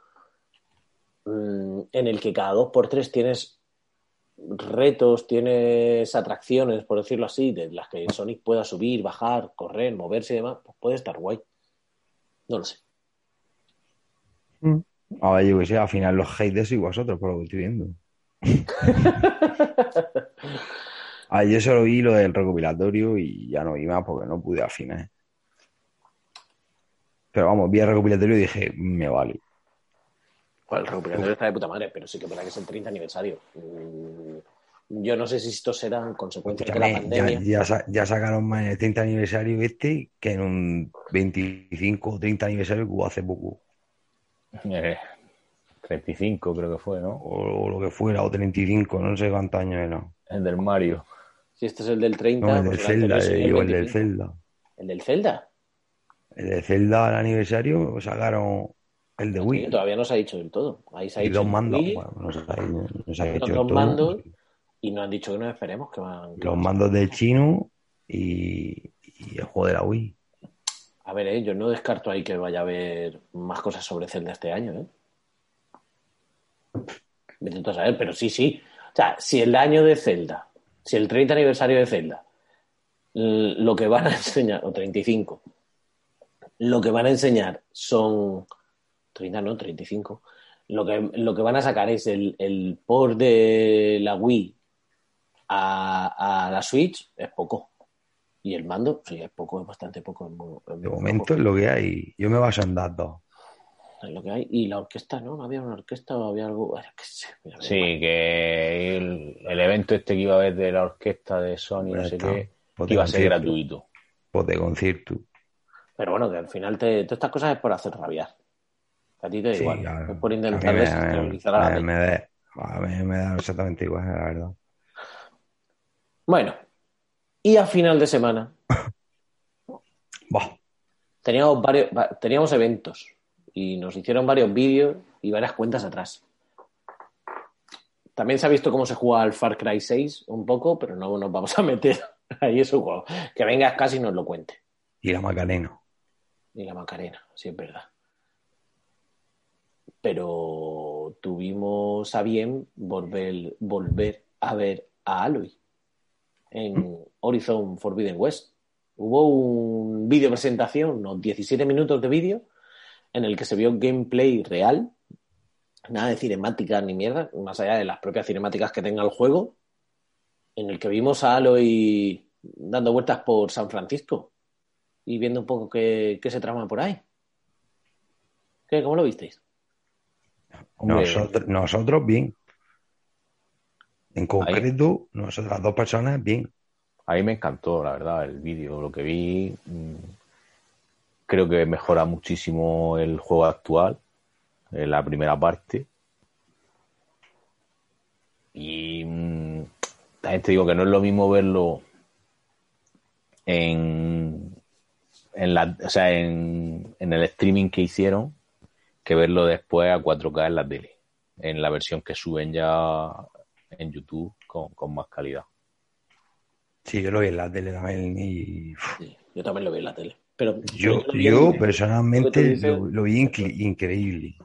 mm, en el que cada dos por tres tienes retos, tienes atracciones, por decirlo así, de las que Sonic pueda subir, bajar, correr, moverse y demás, pues puede estar guay. No lo sé. A ver, yo que sé, al final los haters y vosotros, por lo que estoy viendo. A ver, yo solo vi lo del recopilatorio y ya no vi más porque no pude al final. Pero vamos, vi el recopilatorio y dije, me vale. Pues el recopilatorio está de puta madre, pero sí que verdad que es el 30 aniversario. Mm, Yo no sé si esto será en consecuencia de la ya, pandemia. ya ya sacaron más en el 30 aniversario este que en un 25 o 30 aniversario que hubo hace poco. Eh, 35 creo que fue, ¿no? O, o lo que fuera, o 35, no sé cuántos años era. El del Mario. Si este es el del 30, No, el del pues Zelda, eh, sería el digo, el del 25. Zelda. ¿El del Zelda? El de Zelda al aniversario sacaron el de Sí, Wii. todavía no se ha dicho del todo. Ahí se ha Y dicho dos mandos. Wii, Bueno, no se ha, no se ha los hecho dos todo. mandos y nos han dicho que nos esperemos que van. Los mandos del chino y, y el juego de la Wii. A ver, eh, yo no descarto ahí que vaya a haber más cosas sobre Zelda este año, ¿eh? Me intento saber, pero sí, sí. O sea, si el año de Zelda, si el 30 aniversario de Zelda, lo que van a enseñar, o 35, lo que van a enseñar son 30, no, 35. Lo que, lo que van a sacar es el, el port de la Wii a, a la Switch, es poco. Y el mando, sí, es poco, es bastante poco. es muy- es De momento poco. es lo que hay. Yo me baso en datos. Es lo que hay. Y la orquesta, ¿no? ¿No había una orquesta o había algo? Ay, qué sé, mira, Sí, mira. que el, el evento este que iba a haber de la orquesta de Sony, no sé está. qué, Pues iba a ser gratuito. Pues de concierto. Pero bueno, que al final te, todas estas cosas es por hacer rabiar. A ti te da Sí, igual. a- es por a intentar me, desestabilizar a la me- peña. me da, a mí me da exactamente igual, la verdad. Bueno, y a final de semana teníamos varios, va- teníamos eventos y nos hicieron varios vídeos y varias cuentas atrás. También se ha visto cómo se juega al Far Cry 6 un poco, pero no nos vamos a meter ahí en su juego. Que vengas casi y nos lo cuente. y la Macarena. Ni la Macarena, sí es verdad. Pero tuvimos a bien volver, volver a ver a Aloy en Horizon Forbidden West. Hubo un vídeo presentación, unos 17 minutos de vídeo, en el que se vio gameplay real, nada de cinemáticas ni mierda, más allá de las propias cinemáticas que tenga el juego, en el que vimos a Aloy dando vueltas por San Francisco y viendo un poco qué, qué se trama por ahí. ¿Qué, ¿Cómo lo visteis? Nosotros bien. En concreto, nosotros, las dos personas, bien. A mí me encantó, la verdad, el vídeo, lo que vi. mm, Creo que mejora muchísimo el juego actual, en la primera parte. Y mm, también te digo que no es lo mismo verlo en, en, la, o sea, en, en el streaming que hicieron que verlo después a 4K en la tele, en la versión que suben ya en YouTube con, con más calidad. Sí, yo lo vi en la tele también y Sí, yo también lo vi en la tele. Pero yo, yo personalmente dices- lo, lo vi incre- increíble.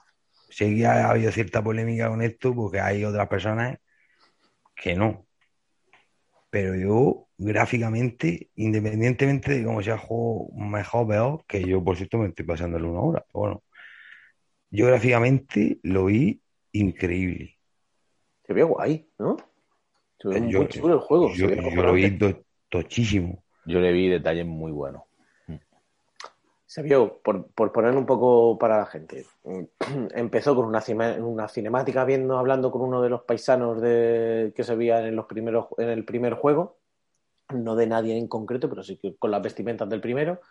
Sé que ha habido cierta polémica con esto porque hay otras personas que no. Pero yo, gráficamente, independientemente de cómo sea el juego mejor o peor, que yo, por cierto, me estoy pasando en una hora, pero bueno, yo gráficamente lo vi increíble. Se ve guay, ¿no? Se ve Yo- muy chulo el juego. Yo, yo lo vi to- tochísimo. Yo le vi detalles muy buenos. Se vio, por, por poner un poco para la gente, empezó con una, cima- una cinemática viendo, hablando con uno de los paisanos de, que se veían en, los primeros, en el primer juego, no de nadie en concreto, pero sí que con las vestimentas del primero,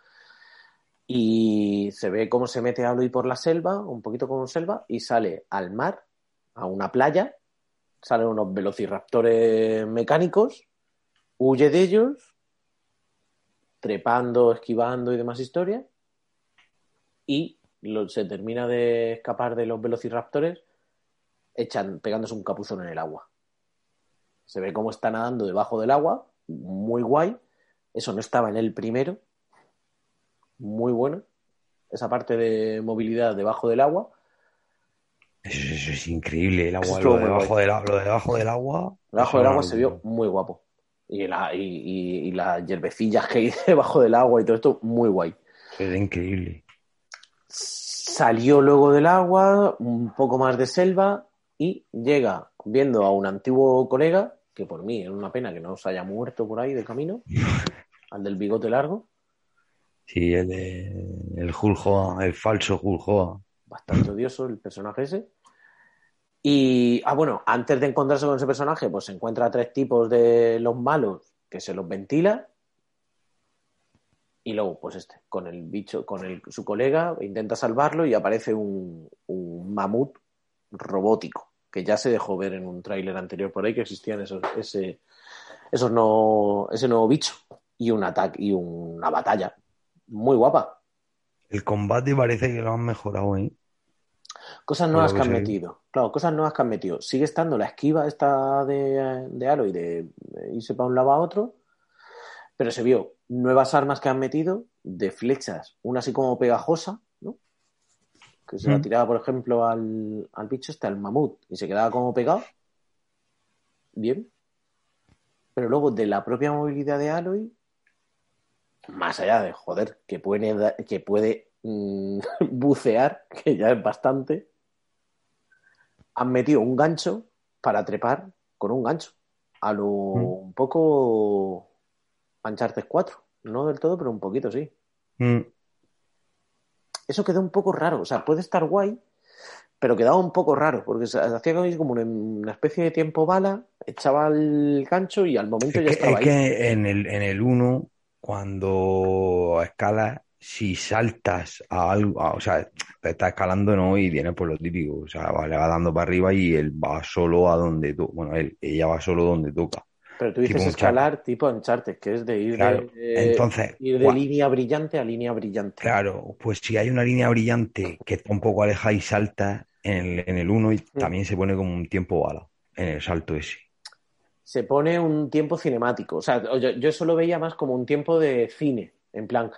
y se ve cómo se mete Aloy por la selva, un poquito como selva, y sale al mar, a una playa, salen unos velociraptores mecánicos, huye de ellos, trepando, esquivando y demás historias, y lo- se termina de escapar de los velociraptores echan, pegándose un capuzón en el agua. Se ve cómo está nadando debajo del agua, muy guay. Eso no estaba en el primero, muy bueno. Esa parte de movilidad debajo del agua. Eso, eso es increíble, el agua, lo debajo del, lo de debajo del agua. Debajo del agua se vio muy guapo. Y, la, y, y- y las hierbecillas que hay debajo del agua y todo esto, muy guay. Es increíble. Salió luego del agua, un poco más de selva y llega viendo a un antiguo colega, que por mí es una pena que no se haya muerto por ahí de camino, al del bigote largo, Sí, el, el Hogan, el falso Hogan. bastante odioso el personaje ese. Y, ah, bueno, antes de encontrarse con ese personaje, pues se encuentra a tres tipos de los malos que se los ventila. Y luego, pues este, con el bicho, con el, su colega, intenta salvarlo y aparece un, un mamut robótico, que ya se dejó ver en un tráiler anterior por ahí que existían esos, ese, esos no, ese nuevo bicho. Y un ataque, y una batalla muy guapa. El combate parece que lo han mejorado, ¿eh? Cosas nuevas que que han metido. Claro, cosas nuevas que han metido. Sigue estando la esquiva esta de, de Aloy de irse para un lado a otro, pero se vio nuevas armas que han metido de flechas, una así como pegajosa, ¿no? Que se la Mm. tiraba, por ejemplo, al, al bicho este, al mamut, y se quedaba como pegado. Bien. Pero luego de la propia movilidad de Aloy, más allá de, joder, que puede, que puede mm, bucear, que ya es bastante, han metido un gancho para trepar con un gancho. A lo un poco Uncharted 4. No del todo, pero un poquito sí. Mm. Eso quedó un poco raro. O sea, puede estar guay, pero quedaba un poco raro, porque se hacía como una, una especie de tiempo bala, echaba el gancho y al momento Es ya que, estaba es ahí. que en el, en el 1, cuando escalas, si saltas a algo, a- o sea, te estás escalando, ¿no? Y viene por lo típico, o sea, va- le va dando para arriba y él va solo a donde toca. Bueno, él, ella va solo donde toca. Pero tú dices tipo escalar tipo Uncharted, que es de ir Claro. de, Entonces, ir de línea brillante a línea brillante. Claro, pues si hay una línea brillante que está un poco alejada y salta en el, en el 1 y Mm. también se pone como un tiempo bala en el salto ese. se pone un tiempo cinemático. O sea, yo, yo eso lo veía más como un tiempo de cine. En plan,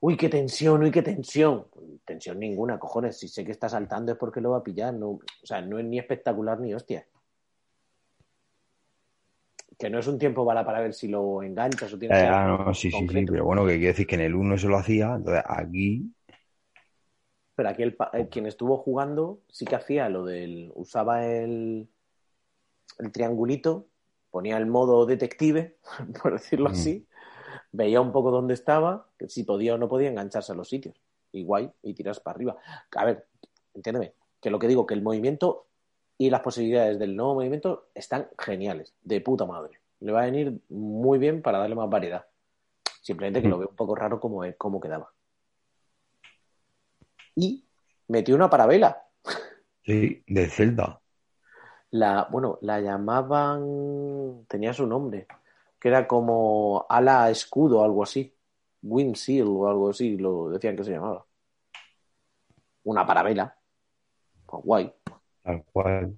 uy, qué tensión, uy, qué tensión. Tensión ninguna, cojones. Si sé que está saltando es porque lo va a pillar. No, o sea, no es ni espectacular ni hostia. Que no es un tiempo bala para ver si lo enganchas o tienes Eh, ah, no, sí, sí, sí, pero bueno, que quiere decir que en el 1 se lo hacía, entonces aquí, Pero aquí el, eh, quien estuvo jugando sí que hacía lo del. Usaba el, el triangulito, ponía el modo detective, por decirlo Mm. así, veía un poco dónde estaba, que si podía o no podía engancharse a los sitios. Y guay, y tiras para arriba. A ver, entiéndeme, que lo que digo, que el movimiento y las posibilidades del nuevo movimiento están geniales, de puta madre. Le va a venir muy bien para darle más variedad. Simplemente que lo veo un poco raro como, como quedaba. Y metió una parabela. sí, de Zelda. La, bueno, la llamaban, tenía su nombre, que era como ala escudo o algo así. Wind Seal o algo así, lo decían que se llamaba. Una parabela. Pues guay. Tal cual.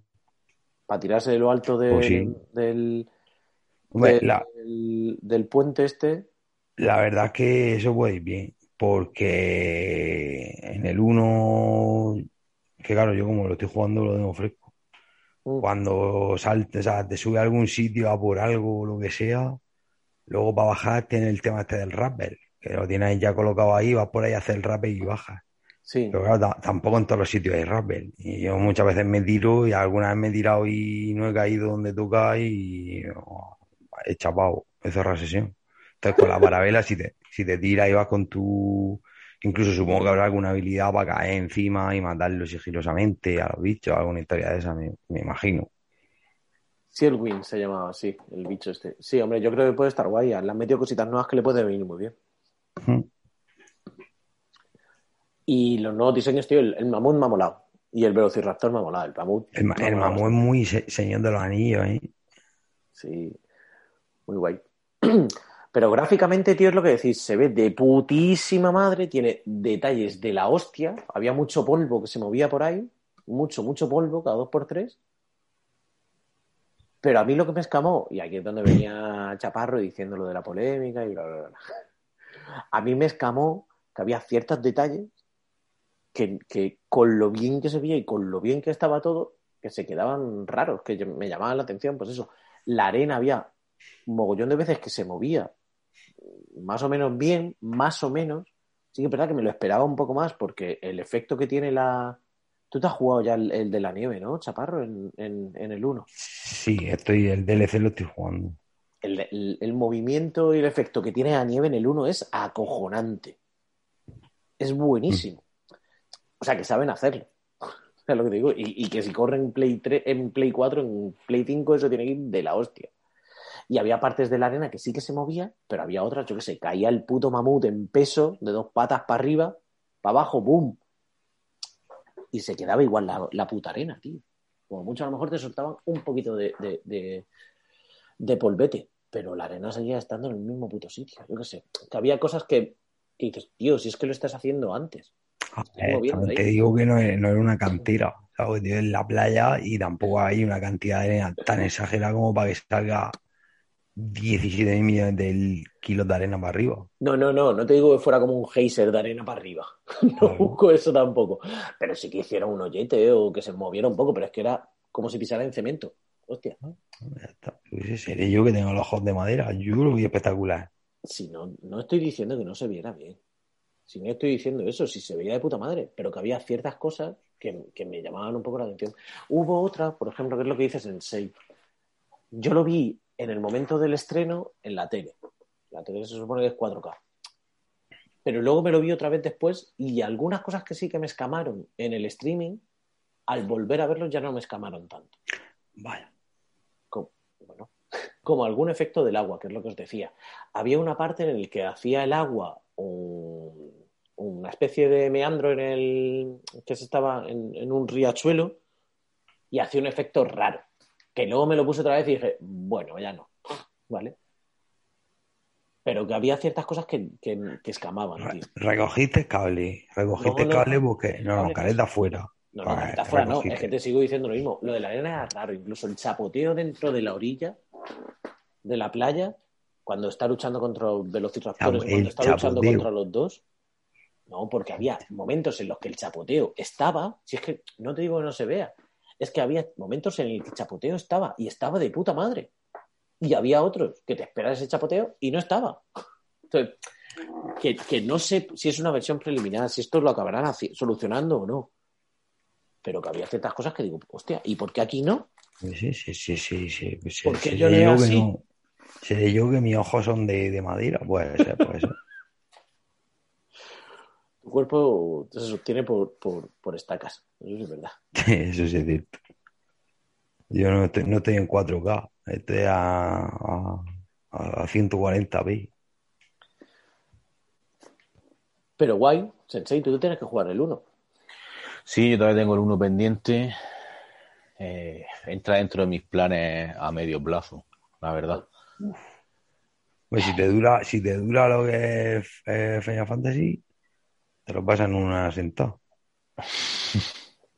Para tirarse de lo alto del, Pues sí. del, Hombre, del, la, del puente este. la verdad es que eso puede ir bien, porque en el 1, que claro, yo como lo estoy jugando lo tengo fresco. Mm. Cuando saltes, o sea, te sube a algún sitio a por algo o lo que sea, luego para bajar tiene el tema este del rappel, que lo tienes ya colocado ahí, vas por ahí a hacer el rappel y bajas. Sí, Pero claro, ta- tampoco en todos los sitios hay rappel. Y yo muchas veces me tiro y alguna vez me he tirado y no he caído donde toca y oh, he chapado, he cerrado sesión. Entonces con la parabela, si te, si te tiras y vas con tu... Incluso supongo que habrá alguna habilidad para caer encima y matarlo sigilosamente a los bichos, alguna historia de esa, me, me imagino. Sealwind se llamaba así, el bicho este. Sí, hombre, yo creo que puede estar guay. Le han metido cositas nuevas que le puede venir muy bien. Ujú. Y los nuevos diseños, tío, el, el mamut me ha molado. Y el velociraptor me ha molado. El mamut. El, ma- me ha el molado mamú es muy se- señor de los anillos, ¿eh? Sí, muy guay. Pero gráficamente, tío, es lo que decís, se ve de putísima madre, tiene detalles de la hostia, había mucho polvo que se movía por ahí, mucho, mucho polvo, cada dos por tres. Pero a mí lo que me escamó, y aquí es donde venía Chaparro diciendo lo de la polémica y bla, bla, bla. A mí me escamó que había ciertos detalles que, que con lo bien que se veía y con lo bien que estaba todo, que se quedaban raros, que me llamaban la atención, pues eso, la arena había un mogollón de veces que se movía más o menos bien, más o menos. Sí que es verdad que me lo esperaba un poco más porque el efecto que tiene la... Tú te has jugado ya el, el de la nieve, ¿no, Chaparro? En, en, en el 1. Sí, estoy, el DLC lo estoy jugando. El, el- el movimiento y el efecto que tiene la nieve en el 1 es acojonante. Es buenísimo. O sea, que saben hacerlo. Es lo que digo. Y, que si corre en Play 3, en Play 4, en Play 5, eso tiene que ir de la hostia. Y había partes de la arena que sí que se movía, pero había otras, yo que sé, caía el puto mamut en peso, de dos patas para arriba, para abajo, ¡boom! Y se quedaba igual la, puta arena, tío. Como mucho a lo mejor te soltaban un poquito de polvete, pero la arena seguía estando en el mismo puto sitio. Yo qué sé. Que había cosas que, que dices, tío, si es que lo estás haciendo antes. Ahí. te digo que no, es- no era una cantera, ¿sabes? Tío, en la playa y tampoco hay una cantidad de arena tan exagerada como para que salga 17 mil millones de kilos de arena para arriba. No, no, no, no te digo que fuera como un geyser de arena para arriba. No Claro. busco eso tampoco. Pero sí que hiciera un hoyete o que se moviera un poco, pero es que era como si pisara en cemento. Hostia. Ya está. Seré yo que tengo los ojos de madera. Yo lo vi espectacular. Si no, no estoy diciendo que no se viera bien. Si no estoy diciendo eso, si se veía de puta madre, pero que había ciertas cosas que, que me llamaban un poco la atención. Hubo otra, por ejemplo, que es lo que dices en Save. Yo lo vi en el momento del estreno en la tele. La tele se supone que es 4K. Pero luego me lo vi otra vez después y algunas cosas que sí que me escamaron en el streaming, al volver a verlos ya no me escamaron tanto. Vaya. Como, bueno, como algún efecto del agua, que es lo que os decía. Había una parte en la que hacía el agua un- una especie de meandro en el que se estaba en, en un riachuelo y hacía un efecto raro. Que luego me lo puse otra vez y dije, bueno, ya no. ¿Vale? Pero que había ciertas cosas que, que, que escamaban, tío. Recogiste cable. Recogiste No, no, cable porque. No, no, de afuera. No, no, Vale, está fuera, no. Es que te sigo diciendo lo mismo. Lo de la arena era raro. Incluso el chapoteo dentro de la orilla de la playa, cuando está luchando contra los velociraptores, El cuando está luchando contra los dos. No, porque había momentos en los que el chapoteo estaba. Si es que no te digo que no se vea, es que había momentos en el que el chapoteo estaba y estaba de puta madre. y había otros que te esperas ese chapoteo y no estaba. Entonces, que, que no sé si es una versión preliminar, si esto lo acabarán solucionando o no. Pero que había ciertas cosas que digo, hostia, ¿y por qué aquí no? Sí, sí, sí, sí, sí. Pues ¿Por qué yo leo que así? no- seré yo que mis ojos son de, de madera, puede ser, puede ser. Tu cuerpo se sostiene por, por, por estacas. Eso sí es verdad. Eso sí es cierto. Yo no estoy, no estoy en 4K, estoy a, a, a 140p. Pero guay, Sensei, tú tienes que jugar el 1. Sí, yo todavía tengo el uno pendiente. Eh, entra dentro de mis planes a medio plazo, la verdad. Pues si te dura, si te dura lo que es eh, Final Fantasy, te lo pasas en una sentada.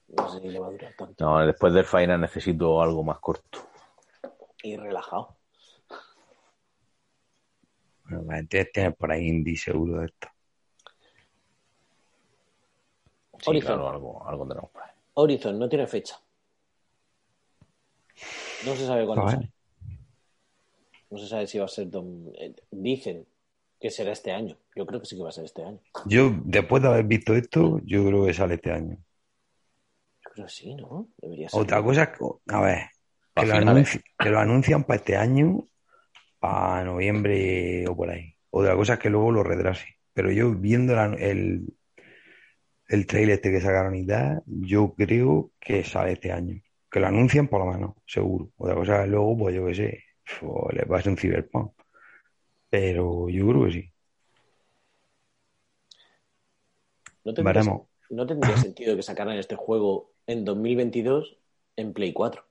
No sé si le va a durar tanto. No, después del final necesito algo más corto. Y relajado. Bueno, pues entonces tienes por ahí indie seguro de esto. Sí, Horizon. claro, algo, algo tenemos por ahí. Horizon no tiene fecha. No se sabe cuándo Vale. sale. No se sabe si va a ser. dom- eh, Dicen que será este año. Yo creo que sí que va a ser este año. Yo, después de haber visto esto, yo creo que sale este año. Yo creo que sí, ¿no? Debería ser. Otra cosa es que, a ver, que A lo, anunci- que lo anuncian para este año, para noviembre o por ahí. Otra cosa es que luego lo retrase. Pero yo viendo la- el, el trailer este que sacaron y tal, yo creo que sale este año. Que lo anuncian por lo menos, seguro. Otra cosa es que luego, pues yo qué sé, pues, le pase un Cyberpunk. Pero yo creo que sí. no, tendría, Veremos. no tendría sentido que sacaran este juego en 2022 en Play 4.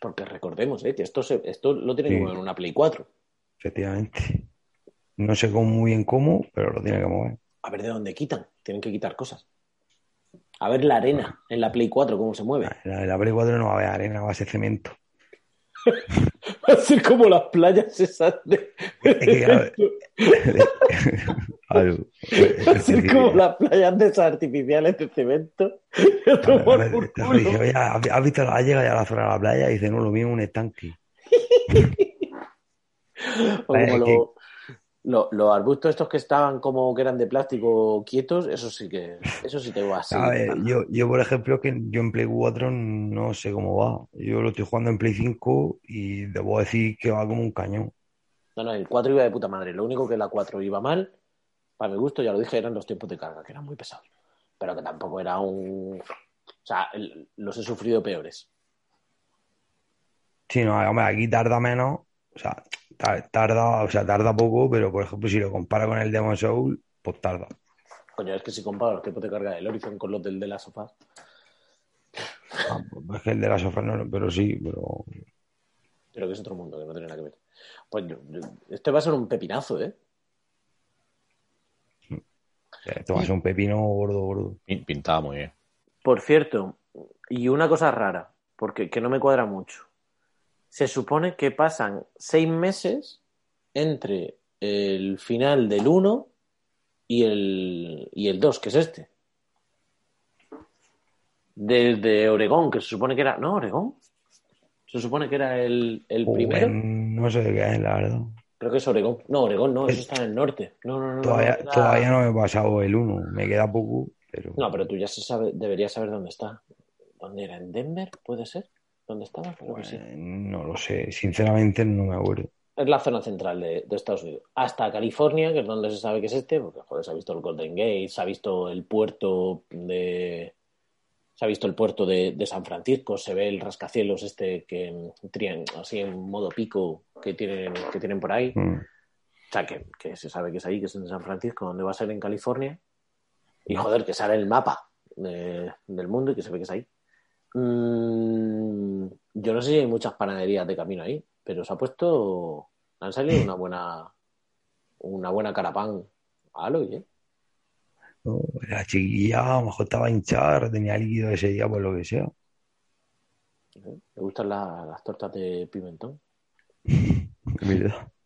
Porque recordemos, ¿eh? esto, se- esto lo tienen que mover en una Play 4. Efectivamente. No sé cómo, muy bien cómo, pero lo tiene que mover. A ver de dónde quitan. Tienen que quitar cosas. A ver la arena en la Play 4, cómo se mueve. En la, la Play 4 no va a haber arena, va a ser cemento. Va a ser como las playas esas de... Es que, claro, Claro. Va a ser como las playas de esas artificiales de cemento. Y a tomar por Claro, culo. dice, "Oye, ¿has visto? Ha llegado ya a la zona de la playa y dice, no, lo mismo un estanque. O Vaya, como que- lo- lo- los arbustos estos que estaban como que eran de plástico quietos, eso sí que, eso sí te va así. A ver, yo, yo, por ejemplo, que yo en Play 4 no sé cómo va. Yo lo estoy jugando en Play 5 y debo decir que va como un cañón. No, no, el 4 iba de puta madre. Lo único que la 4 iba mal, para mi gusto, ya lo dije, eran los tiempos de carga, que eran muy pesados. Pero que tampoco era un... O sea, el- los he sufrido peores. Sí, no, hombre, aquí tarda menos. O sea, tarda, o sea, tarda poco, pero por ejemplo, si lo compara con el Demon Soul, pues tarda. Coño, es que si comparo los tiempos de carga del Horizon con los del de las sofás, Ah, pues es que el de la sofá no, pero sí, pero pero que es otro mundo, que no tiene nada que ver. Pues yo- yo- este va a ser un pepinazo, ¿eh? esto va a ser un pepino gordo, gordo. Pin- Pintaba muy bien. Por cierto, y una cosa rara, porque que no me cuadra mucho. Se supone que pasan seis meses entre el final del 1 y el, y el 2, que es este. Desde Oregón, que se supone que era. ¿No, Oregón? Se supone que era el, el primero. No sé de qué es, la verdad. Creo que es Oregón. No, Oregón no, eso está en el norte. No, no, no. no, Todavía, era- todavía no me he pasado el 1, me queda poco, pero No, pero tú ya se sabe, deberías saber dónde está. ¿Dónde era? ¿En Denver? ¿Puede ser? ¿Dónde estaba? Creo que pues, sí. no lo sé, sinceramente no me acuerdo. Es la zona central de, de Estados Unidos. Hasta California, que es donde se sabe que es este, porque joder, se ha visto el Golden Gate, se ha visto el puerto de. Se ha visto el puerto de, de San Francisco, se ve el rascacielos este que trían así en modo pico que tienen, que tienen por ahí. Mm. O sea, que, que se sabe que es ahí, que es en San Francisco, donde va a ser en California. Y joder, que sale el mapa de- del mundo y que se ve que es ahí. Mm, yo no sé si hay muchas panaderías de camino ahí, pero se ha puesto. Han salido una buena. Una buena carapán a Aloy, ¿eh? No, la chiquilla a lo mejor estaba hinchada, tenía líquido ese día, por lo que sea. Me gustan la- las tortas de pimentón.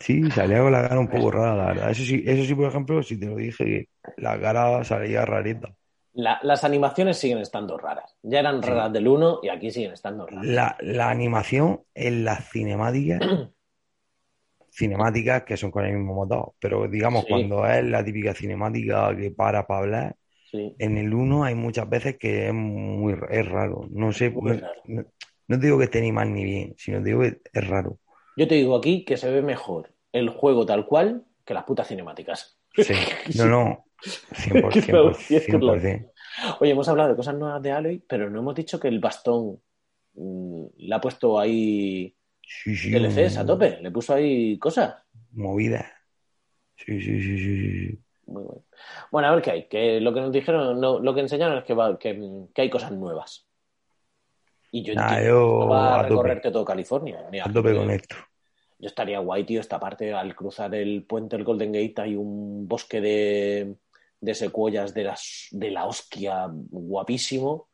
Sí, salía con la cara un poco rara, la verdad. Eso sí, eso sí, por ejemplo, si te lo dije, que la cara salía rarita. La- las animaciones siguen estando raras. Ya eran Sí. raras del 1 y aquí siguen estando raras. La, la animación en las cinemáticas, cinemáticas que son con el mismo motor, pero digamos, Sí. cuando es la típica cinemática que para para hablar, Sí. en el 1 hay muchas veces que es muy es raro. No sé, no, raro. no- no te digo que esté ni mal ni bien, sino te digo que es raro. Yo te digo aquí que se ve mejor el juego tal cual que las putas cinemáticas. Sí, no, no, 100%, Claro, sí, es que 100%. Oye, hemos hablado de cosas nuevas de Aloy, pero no hemos dicho que el bastón mm, le ha puesto ahí Sí, sí, DLCs a un- tope, le puso ahí cosas. movidas. Sí, sí, sí, sí, sí. Muy bueno. Bueno, a ver qué hay. Que lo que nos dijeron, no, lo que enseñaron es que, va- que, que hay cosas nuevas. Y yo Nah, yo va a a recorrerte todo California. Mira, A tope con esto. Yo estaría guay, tío, esta parte, al cruzar el puente del Golden Gate hay un bosque de, de secuoyas de, las, de la hostia guapísimo.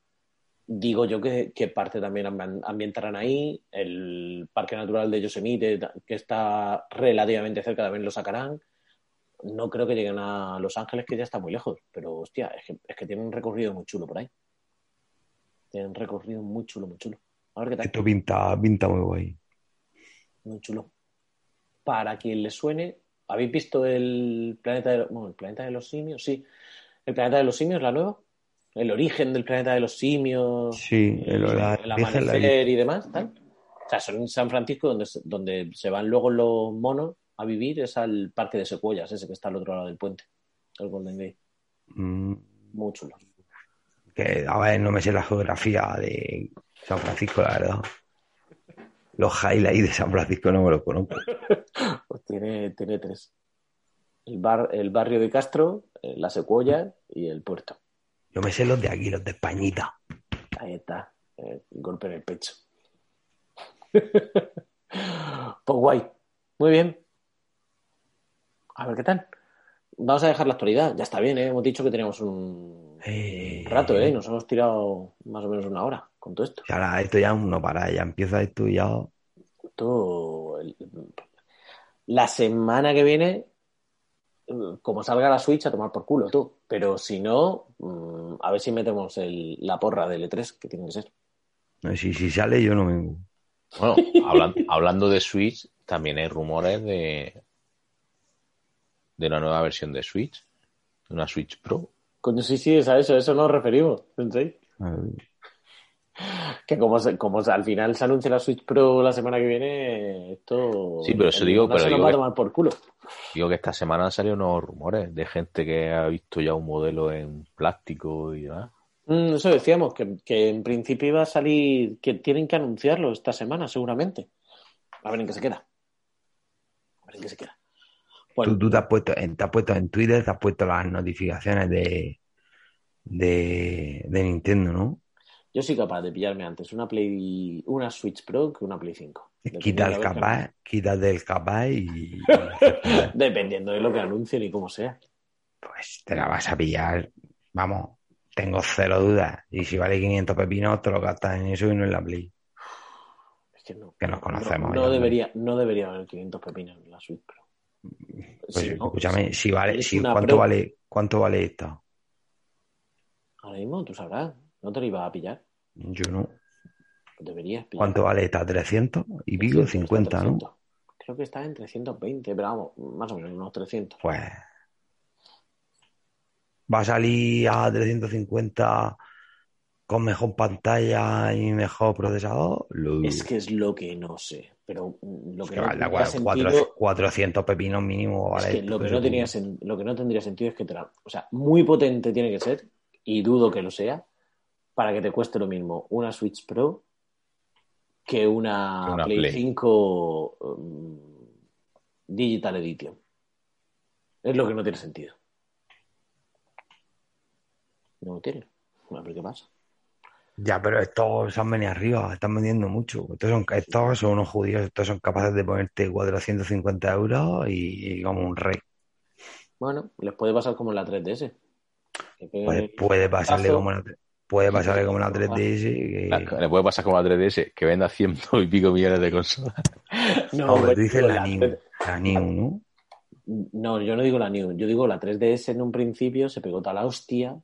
Digo yo que, que parte también ambi- ambientarán ahí. El Parque Natural de Yosemite, que está relativamente cerca, también lo sacarán. No creo que lleguen a Los Ángeles, que ya está muy lejos. Pero, hostia, es que, es que tienen un recorrido muy chulo por ahí. Tienen un recorrido muy chulo, muy chulo. A ver qué tal. Esto pinta, pinta muy guay. Muy chulo. Para quien le suene, ¿habéis visto el planeta de, bueno, el planeta de los simios? Sí. ¿El planeta de los simios, la nueva? El origen del planeta de los simios. Sí, el, la, el la la amanecer y demás, tal. O sea, son en San Francisco donde se, donde se van luego los monos a vivir, es al parque de secuoyas, ese que está al otro lado del puente, el Golden Gate. Mm, Muy chulo. que, a ver, no me sé la geografía de San Francisco, la verdad. Los highlights de San Francisco no me los conozco. Pues tiene, tiene tres. El, bar, el barrio de Castro, eh, la secuoya y el puerto. Yo me sé los de aquí, los de Españita. Ahí está, eh, golpe en el pecho. pues guay, muy bien. A ver qué tal. Vamos a dejar la actualidad. Ya está bien, ¿eh? hemos dicho que teníamos un Eh, rato, ¿eh? Nos hemos tirado más o menos una hora con todo esto. y ahora esto ya no para, ya empieza esto y ya. Todo La semana que viene, como salga la Switch, a tomar por culo tú. Pero si no, mm, a ver si metemos el- la porra del E3, que tiene que ser. Si, si sale, yo no vengo. Bueno, hablan- hablando de Switch, también hay rumores de, de una nueva versión de Switch, de una Switch Pro. Coño, sí, sí, es a eso, a eso nos referimos. ¿sí? Que como, se- como se- al final se anuncia la Switch Pro la semana que viene, esto. Sí, pero eso digo, pero se nos digo va a tomar por culo. Digo que esta semana han salido nuevos rumores de gente que ha visto ya un modelo en plástico y demás. Mm, eso decíamos, que, que en principio iba a salir, que tienen que anunciarlo esta semana, seguramente. A ver en qué se queda. A ver en qué se queda. Bueno, Tú, tú te, has puesto en, te has puesto en Twitter, te has puesto las notificaciones de, de, de Nintendo, ¿no? Yo soy capaz de pillarme antes una Play, una Switch Pro que una Play 5. Quita el lo que- capaz, quítate el capaz y, Dependiendo de lo que anuncien y cómo sea. pues te la vas a pillar. Vamos, tengo cero dudas. Y si vale 500 pepinos, te lo gastas en eso y no en la Play. Es que no. Que nos conocemos, No, no debería, no debería haber 500 pepinos en la Switch Pro. Pues no, escúchame, si vale, si, ¿cuánto Pro. vale, cuánto vale esta? Ahora mismo tú sabrás. No te lo ibas a pillar. Yo no. Deberías pillar. ¿Cuánto vale esta? ¿300? Y pico, 300, 50, ¿no? 300. Creo que está en 320, pero vamos, más o menos unos 300. Pues va a salir a 350 con mejor pantalla y mejor procesador. Lo- Es que es lo que no sé. Pero lo que que no vale tendría sentido, cuatro- 400 pepinos mínimo. es Vale, que lo que no tenía sen- lo que no tendría sentido es que te la, o sea, muy potente tiene que ser y dudo que lo sea para que te cueste lo mismo una Switch Pro que una, Play, Play. 5 um, Digital Edition. Es lo que no tiene sentido. No lo tiene. A ver qué pasa. Ya, pero estos se han venido arriba, están vendiendo mucho. Estos son, estos son unos judíos, estos son capaces de ponerte 450 euros y, y como un rey. Bueno, les puede pasar como en la 3DS. Que pegue- Puede, puede pasarle como la, puede pasarle como la 3DS. que- La- Le puede pasar como la 3DS, que venda ciento y pico millones de consolas. No, No, pero tú dices la la New, 3 la New, ¿no? No, yo no digo la New, yo digo la 3DS en un principio se pegó tal la hostia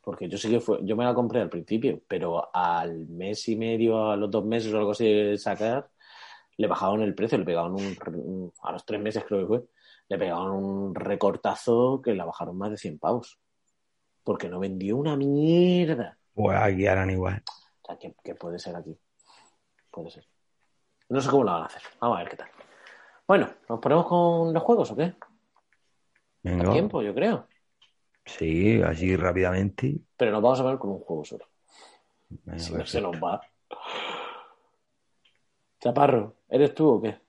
Porque yo sí que fue, yo me la compré al principio, pero al mes y medio, a los dos meses o algo así de sacar, le bajaron el precio, le pegaron un, un- a los tres meses creo que fue, le pegaron un recortazo que la bajaron más de 100 pavos. Porque no vendió una mierda. Pues aquí harán igual. O sea, que, que puede ser aquí. Puede ser. No sé cómo lo van a hacer. Vamos a ver qué tal. Bueno, ¿nos ponemos con los juegos o qué? Venga. A tiempo, yo creo. Sí, así rápidamente. Pero nos vamos a ver con un juego solo. Venga, Si no se nos va. Chaparro, ¿eres tú o qué?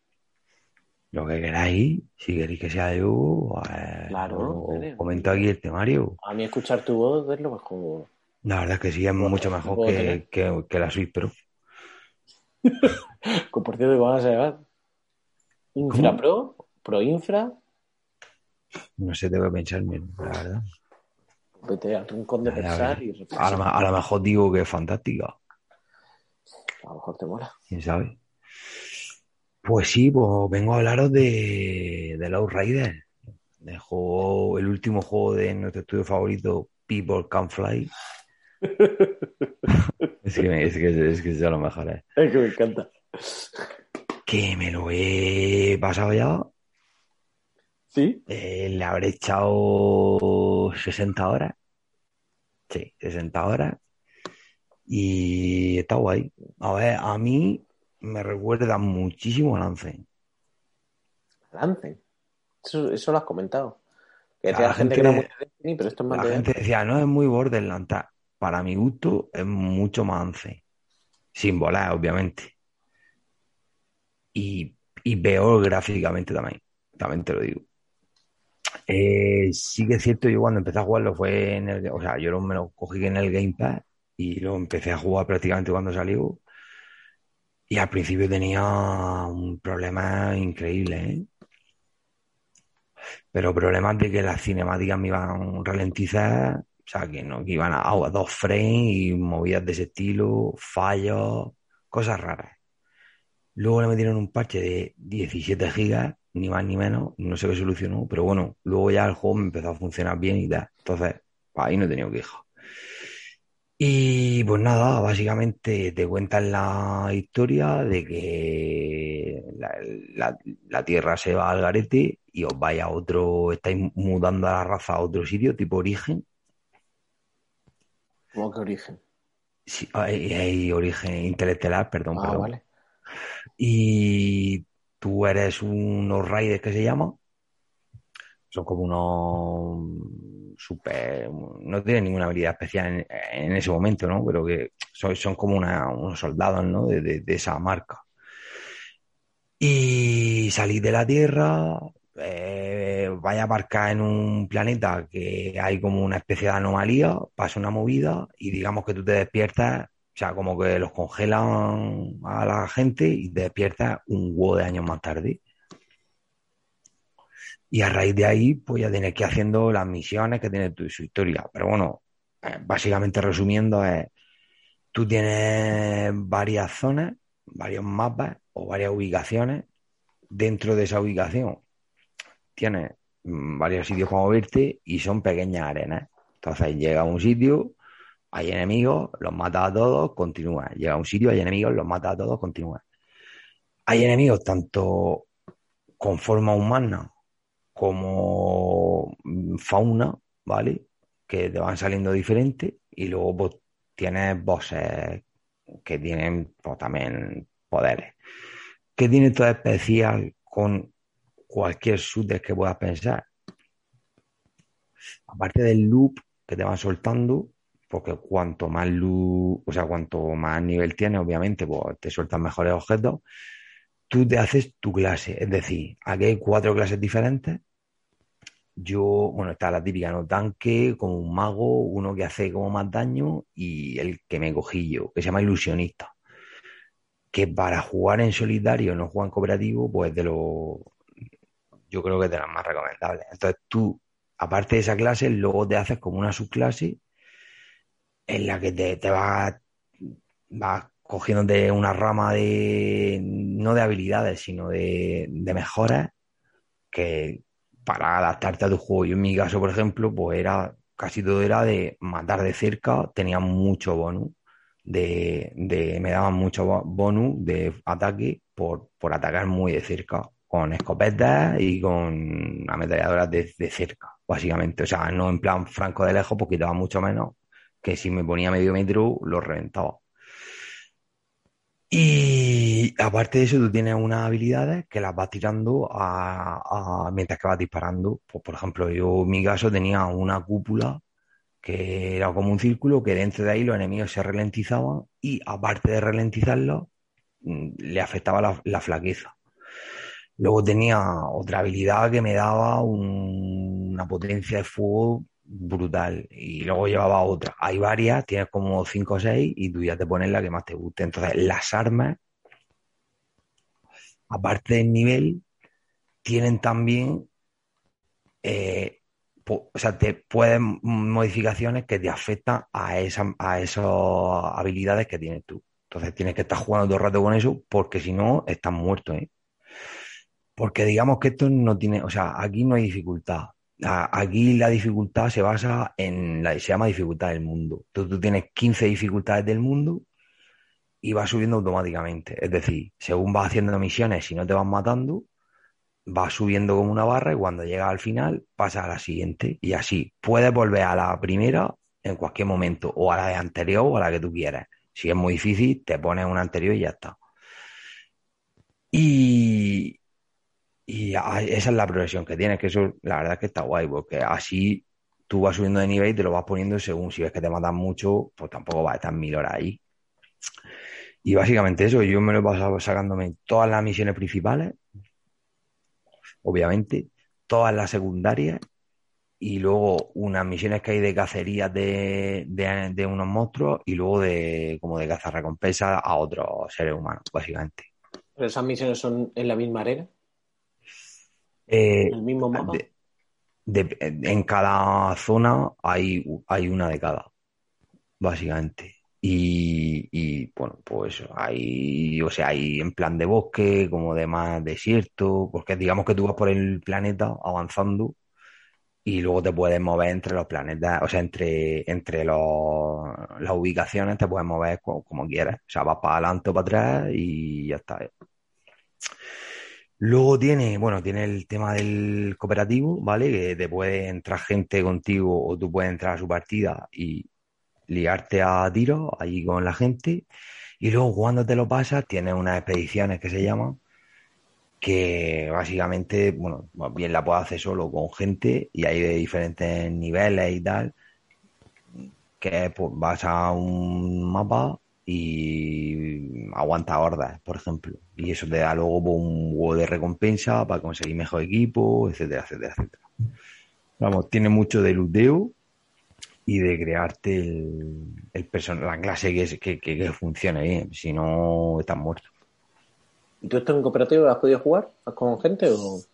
Lo que queráis, si queréis que sea yo, pues, Claro, comento aquí el temario. A mí escuchar tu voz es lo mejor. La verdad es que sí, es mucho mejor que, que, que la Switch Pro. Con por cierto, ¿cómo vas a llevar? ¿Infra ¿Cómo? Pro? ¿Pro Infra? No sé, tengo que pensarme, la verdad. Vete al rincón de pensar y A lo, a lo mejor digo que es fantástica, A lo mejor te mola. quién sabe. Pues sí, pues vengo a hablaros de, de Low Rider, del juego, el último juego de nuestro estudio favorito, People Can Fly. es que, es que, es que es de lo mejor, ¿eh? Es que me encanta. Que me lo he pasado ya. ¿Sí? Eh, le habré echado 60 horas. Sí, 60 horas. Y está guay. A ver, a mí me recuerda muchísimo a Lance. Lancen. Eso, eso lo has comentado. Que la la gente que gente- era muy Destiny, pero esto es más La de gente decía, no, es muy Borderlands. Para mi gusto, es mucho más Lance. Sin volar, obviamente. Y, y peor gráficamente también. También te lo digo. Eh, sí que es cierto, yo cuando empecé a jugarlo fue en el, o sea, yo lo- me lo cogí en el Game Pass y lo empecé a jugar prácticamente cuando salió. Y al principio tenía un problema increíble, ¿eh? Pero problemas de que las cinemáticas me iban ralentizadas, o sea, que no, que iban a, a dos frames y movidas de ese estilo, fallos, cosas raras. Luego le metieron un parche de 17 gigas, ni más ni menos, no sé qué solucionó, pero bueno, luego ya el juego me empezó a funcionar bien y tal. Entonces, pues ahí no he tenido queja. Y pues nada, básicamente te cuentan la historia de que la, la- la Tierra se va al garete y os vais a otro, estáis mudando a la raza a otro sitio, tipo origen. ¿Cómo que origen? Sí, hay, hay origen interestelar, perdón, Ah, perdón. vale. Y tú eres unos raiders que se llaman. Son como unos super. No tienen ninguna habilidad especial en, ese momento, ¿no? Pero que son, son como una- unos soldados, ¿no? De, de- esa marca. Y salís de la Tierra, eh, vais a aparcar en un planeta que hay como una especie de anomalía, pasa una movida y digamos que tú te despiertas, o sea, como que los congelan a la gente y te despiertas un huevo de años más tarde. Y a raíz de ahí, pues ya tienes que ir haciendo las misiones que tiene tu, su historia. Pero bueno, eh, básicamente resumiendo, es, tú tienes varias zonas, varios mapas o varias ubicaciones. Dentro de esa ubicación tienes mm, varios sitios para moverte y son pequeñas arenas. Entonces llega a un sitio, hay enemigos, los mata a todos, continúa. Llega a un sitio, hay enemigos, los mata a todos, continúa. Hay enemigos tanto con forma humana como mm, fauna, ¿vale? Que te van saliendo diferentes y luego pues tienes bosses que tienen pues, también poderes. ¿Qué tiene todo especial con cualquier shooter que puedas pensar? Aparte del loop que te van soltando, porque cuanto más loop, o sea, cuanto más nivel tienes, obviamente, pues te sueltan mejores objetos, tú te haces tu clase. Es decir, aquí hay cuatro clases diferentes. Yo, bueno, está la típica, ¿no? Tanque, como un mago, uno que hace como más daño y el que me cogí yo, que se llama ilusionista. Que para jugar en solitario, no jugar en cooperativo, pues de lo, yo creo que es de las más recomendables. Entonces tú, aparte de esa clase, luego te haces como una subclase en la que te, te vas, vas cogiéndote una rama de, no de habilidades, sino de, de mejoras que para adaptarte a tu juego. Yo en mi caso, por ejemplo, pues era casi todo era de matar de cerca, tenía mucho bonus, de, de, me daban mucho bonus de ataque por, por atacar muy de cerca, con escopetas y con ametralladoras de, de cerca, básicamente. O sea, no en plan franco de lejos, porque daba mucho menos, que si me ponía medio metro, lo reventaba. Y aparte de eso, tú tienes unas habilidades que las vas tirando a, mientras que vas disparando. Pues, por ejemplo, yo en mi caso tenía una cúpula que era como un círculo que dentro de ahí los enemigos se ralentizaban y aparte de ralentizarlos, mm, le afectaba la, la flaqueza. Luego tenía otra habilidad que me daba un- una potencia de fuego brutal. Y luego llevaba otra. Hay varias, tienes como 5 o 6 y tú ya te pones la que más te guste. Entonces, las armas, aparte del nivel, tienen también, eh, o sea, te pueden modificaciones que te afectan a esa, esas habilidades que tienes tú. Entonces tienes que estar jugando todo el rato con eso porque si no, estás muerto, ¿eh? Porque digamos que esto no tiene, o sea, aquí no hay dificultad. Aquí la dificultad se basa en la, se llama dificultad del mundo. Tú tienes 15 dificultades del mundo y vas subiendo automáticamente. Es decir, según vas haciendo misiones, si no te van matando, vas subiendo como una barra y cuando llegas al final pasas a la siguiente. Y así puedes volver a la primera en cualquier momento, o a la de anterior o a la que tú quieras. Si es muy difícil, te pones una anterior y ya está. Y, y esa es la progresión que tienes, que eso la verdad es que está guay, porque así tú vas subiendo de nivel y te lo vas poniendo según si ves que te matan mucho, pues tampoco vas a estar mil horas ahí. Y básicamente eso, yo me lo he pasado sacándome todas las misiones principales, obviamente, todas las secundarias y luego unas misiones que hay de cacerías de, de, de unos monstruos y luego de como de cazar recompensas a otros seres humanos, básicamente. Pero esas misiones son en la misma arena, Eh, en el mismo mapa. de- en cada zona hay, hay una de cada, básicamente. Y, y, bueno, pues hay, o sea, hay en plan de bosque, como de más desierto, porque digamos que tú vas por el planeta avanzando y luego te puedes mover entre los planetas, o sea, entre, entre los, las ubicaciones te puedes mover co- como, quieras. O sea, vas para adelante o para atrás y ya está. Luego tiene, bueno, tiene el tema del cooperativo, ¿vale? Que te puede entrar gente contigo o tú puedes entrar a su partida y liarte a tiros allí con la gente. Y luego cuando te lo pasas, tienes unas expediciones que se llaman, que básicamente, bueno, más bien la puedes hacer solo con gente y hay de diferentes niveles y tal, que pues, vas a un mapa y aguanta hordas, por ejemplo. Y eso te da luego pues, un huevo de recompensa para conseguir mejor equipo, etcétera, etcétera, etcétera. Vamos, tiene mucho de luteo y de crearte el, el person- la clase que, es- que, que, que funcione bien. Si no, estás muerto. ¿Y tú esto en cooperativo lo has podido jugar con gente o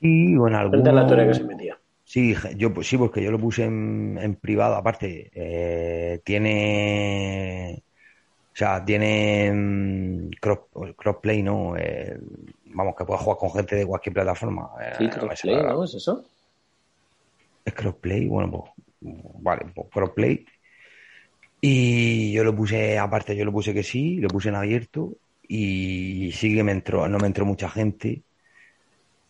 Y bueno, cuenta la teoría que se metía? Sí, yo pues sí, porque yo lo puse en, en privado. Aparte, eh, tiene, o sea, tiene mm, cross, crossplay, ¿no? Eh, vamos, que puedes jugar con gente de cualquier plataforma. Eh, Sí, crossplay, ¿no? ¿Es eso? Es crossplay, bueno, pues, vale, pues crossplay. Y yo lo puse, aparte, yo lo puse que sí, lo puse en abierto y sí que me entró, no me entró mucha gente,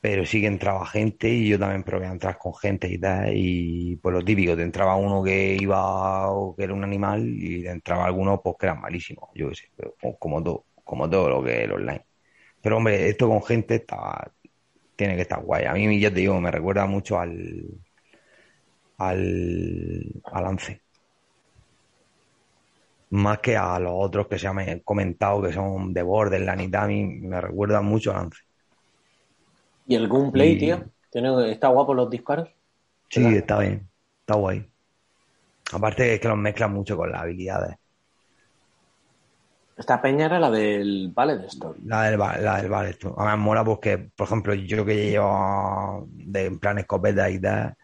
pero sí que entraba gente y yo también probé a entrar con gente y tal. Y pues lo típico, te entraba uno que iba o que era un animal y te entraba alguno pues que eran malísimos, yo qué sé, como todo, como todo lo que es el online. Pero hombre, esto con gente está, tiene que estar guay. A mí, ya te digo, me recuerda mucho al, al, al Lance. Más que a los otros que se han comentado que son de Borderlands y a mí me recuerdan mucho a Lance. ¿Y el gameplay, Y- tío? ¿Tiene, ¿Está guapo los disparos? Sí, ¿Verdad? está bien, está guay. Aparte es que los mezclan mucho con las habilidades. Esta peña era la del Ballet Store. La del, la del ballet, tú. Además mola porque, por ejemplo, yo que llevo de, en plan escopeta y tal,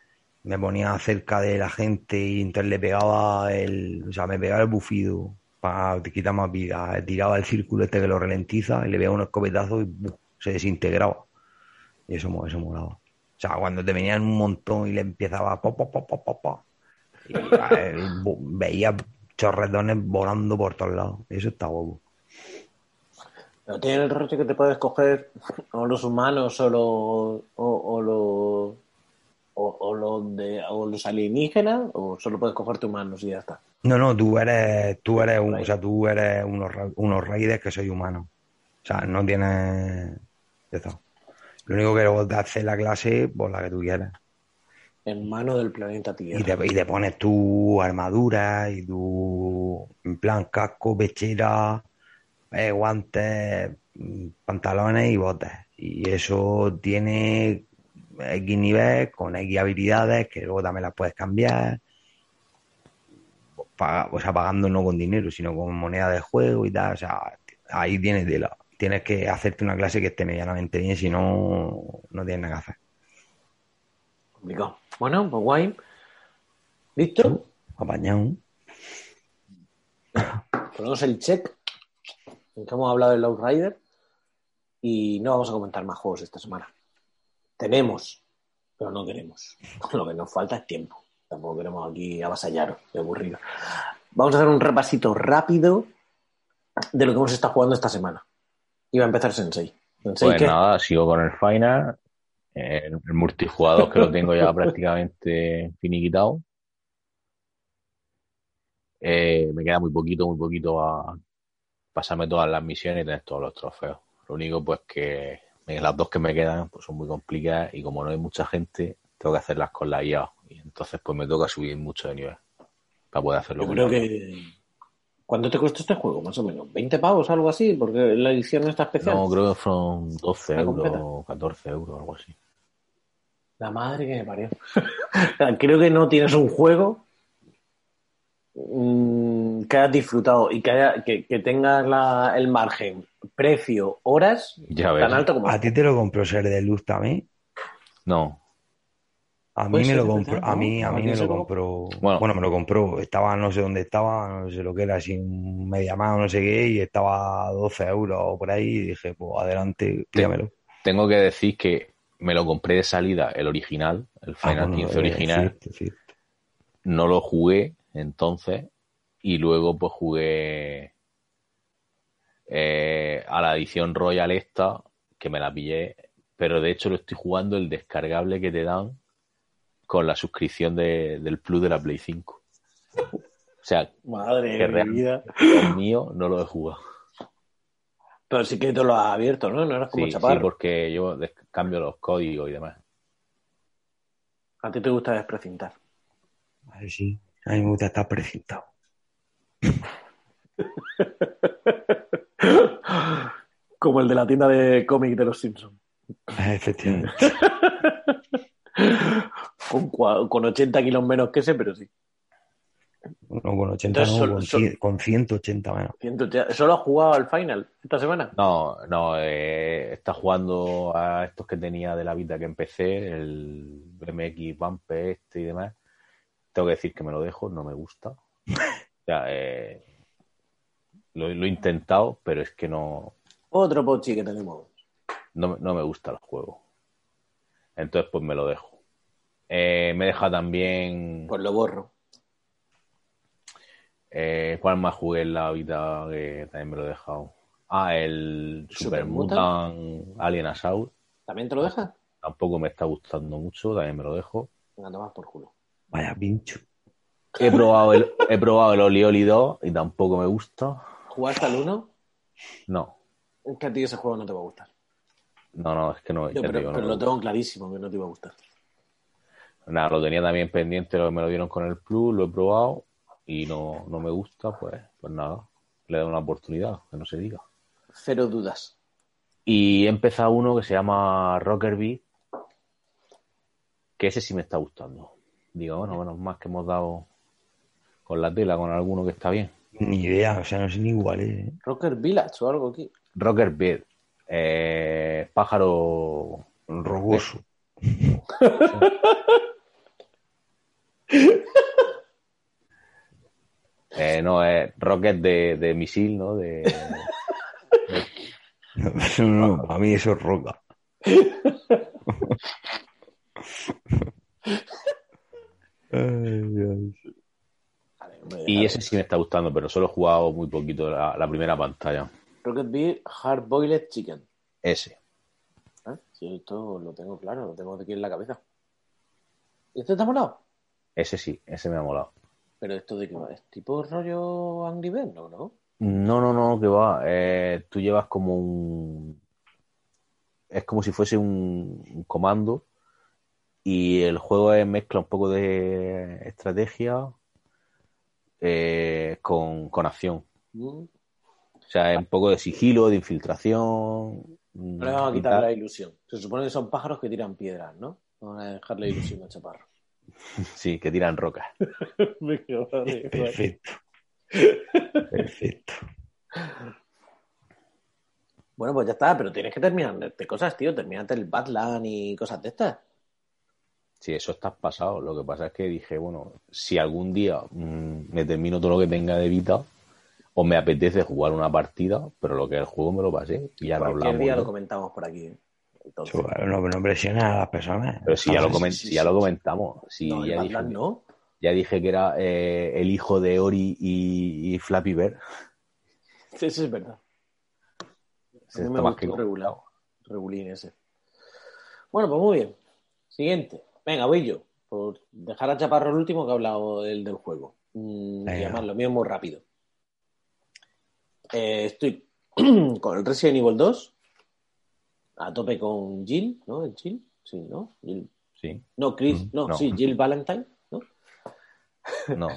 me ponía cerca de la gente y entonces le pegaba el, o sea, me pegaba el bufido para quitar más vida. Tiraba el círculo este que lo ralentiza y le pegaba un escopetazo y se desintegraba. Y eso, eso molaba. O sea, cuando te venían un montón y le empezaba eh, veía chorretones volando por todos lados. Eso está guapo. Pero tiene el rollo que te puedes coger o los humanos o los o, o los de o los alienígenas o solo puedes cogerte humanos y ya está. No, no, tú eres, tú eres, un, o sea, tú eres unos, unos que soy humano. O sea, no tienes de todo. Lo único que vos te haces la clase, pues la que tú quieras. En mano del planeta Tierra. Y te, y te pones tu armadura y tu, en plan, casco, pechera, eh, guantes, mm, pantalones y botas. Y eso tiene X nivel con X habilidades que luego también las puedes cambiar. Paga- o sea, pagando no con dinero, sino con moneda de juego y tal. O sea, ahí tienes de la, tienes que hacerte una clase que esté medianamente bien, si no, no tienes nada que hacer. Complicado. Bueno, pues guay. ¿Listo? Apañado. Ponemos el check en que hemos hablado del Outrider y no vamos a comentar más juegos esta semana. Tenemos, pero no queremos. Lo que nos falta es tiempo. Tampoco queremos aquí avasallaros de aburrido. Vamos a hacer un repasito rápido de lo que hemos estado jugando esta semana. Iba a empezar Sensei. Sensei, Pues ¿qué? nada, sigo con el Final. El, multijugador que lo tengo ya prácticamente finiquitado. Eh, me queda muy poquito, muy poquito a pasarme todas las misiones y tener todos los trofeos. Lo único pues que las dos que me quedan pues son muy complicadas y como no hay mucha gente, tengo que hacerlas con la IA. Y entonces pues me toca subir mucho de nivel para poder hacerlo. Yo creo que. ¿Cuánto te costó este juego? Más o menos. ¿20 pavos algo así? Porque la edición está especial. No, creo que fueron 12 ¿La euros, completa? 14 euros, algo así. La madre que me parió. Creo que no tienes un juego mm, que hayas disfrutado y que, haya, que, que tengas la- el margen, precio, horas Ya ves. tan alto como. ¿A ti te lo compró Ser de Luz también? No, A mí me lo compró, a mí, a ¿A mí me lo compró, Bueno. bueno, me lo compró, estaba no sé dónde estaba, no sé lo que era, así un media más o no sé qué, y estaba a 12 euros o por ahí, y dije, pues adelante, pídamelo. tengo que decir que me lo compré de salida, el original, el Ah, Final bueno, 15 eh, original. cierto, cierto. No lo jugué entonces y luego pues jugué eh, a la edición Royal esta, que me la pillé, pero de hecho lo estoy jugando el descargable que te dan con la suscripción de- del Plus de la Play 5. O sea, Madre de vida. el mío no lo he jugado. Pero sí que te lo has abierto, ¿no? No eras como Sí, sí, porque yo cambio los códigos y demás. A ti te gusta desprecintar. A ver, sí, a mí me gusta estar precintado. Como el de la tienda de cómic de los Simpsons. Efectivamente. Con, con 80 kilos menos que ese, pero sí. No, con 80 Entonces, no, sol- con, sol- cien- con 180 menos. 180. ¿Solo has jugado al final esta semana? No, no, eh, está jugando a estos que tenía de la vida que empecé, el BMX Bumper este y demás. Tengo que decir que me lo dejo, no me gusta. O sea, eh, lo, lo he intentado, pero es que no, Otro pochi que tenemos. no, no me gusta el juego. Entonces, pues me lo dejo. Eh, me deja también. Pues lo borro. Eh, ¿Cuál más jugué en la vida que también me lo he dejado? Ah, el Super Super Mutant Alien Assault. ¿También te lo dejas? Tampoco me está gustando mucho, también me lo dejo. Venga, tomas por culo. Vaya pincho. He probado el, he probado el Oli Oli 2 y tampoco me gusta. ¿Jugaste al 1? No, Es que a ti ese juego no te va a gustar. no, no, es que no. Yo, pero digo, no pero lo tengo clarísimo que no te iba a gustar. gusta. Nada, lo tenía también pendiente, me lo dieron con el Plus, lo he probado y no, no me gusta, pues, pues nada, le doy una oportunidad, que no se diga. Cero dudas. Y he empezado uno que se llama Rocker Beat, que ese sí me está gustando. Digo, bueno, bueno, más que hemos dado con la tela, con alguno que está bien. Ni idea, o sea, no sé ni igual es. ¿eh? Rocker Village o algo aquí. Rocker Beat, eh, pájaro Rogoso. Eh, no, es rocket de, de misil, ¿no? De, No, no, no, a mí eso es roca. Vale, hombre, Y ese sí me está gustando, pero solo he jugado muy poquito la, la primera pantalla. Rocket Beer Hard Boiled Chicken. Ese. ¿Eh? Sí, esto lo tengo claro, lo tengo aquí en la cabeza. ¿Y este está molado? Ese sí, ese me ha molado. Pero esto de qué va, ¿es tipo rollo Angry Birds, no? ¿no? No, no, no, que va. Eh, tú llevas como un. Es como si fuese un, un comando. Y el juego es mezcla un poco de estrategia eh, con, con acción. Mm. O sea, es un poco de sigilo, de infiltración. No le vamos a quitar la ilusión. Se supone que son pájaros que tiran piedras, ¿no? Vamos a dejar la ilusión a Chaparro. Sí, que tiran rocas. Perfecto. Perfecto. Bueno, pues ya está, pero tienes que terminar de cosas, tío. Terminate el Badland y cosas de estas. Sí, eso está pasado. Lo que pasa es que dije, bueno, si algún día mm, me termino todo lo que tenga de vida, o me apetece jugar una partida, pero lo que es el juego me lo pasé y ya lo Cualquier hablamos. día ¿no? lo comentamos por aquí. ¿eh? Entonces, No, no presiones a las personas. Pero si ya lo, sí, comen- sí, si ya lo comentamos, si no, ya, dije, no. ya dije que era eh, el hijo de Ori y, y Flappy Bird. Sí, eso es verdad. A Se mí me más gustó que regular. Regulín ese. Bueno, pues muy bien. Siguiente. Venga, voy yo. Por dejar a Chaparro el último que ha hablado del, del juego. Mm, y además, lo mío es muy rápido. Eh, estoy con el Resident Evil 2. A tope con Jill, ¿no? ¿El Jill? Sí, ¿no? Jill. Sí, No, Chris. Mm, No, no. sí, Jill Valentine. ¿no? no.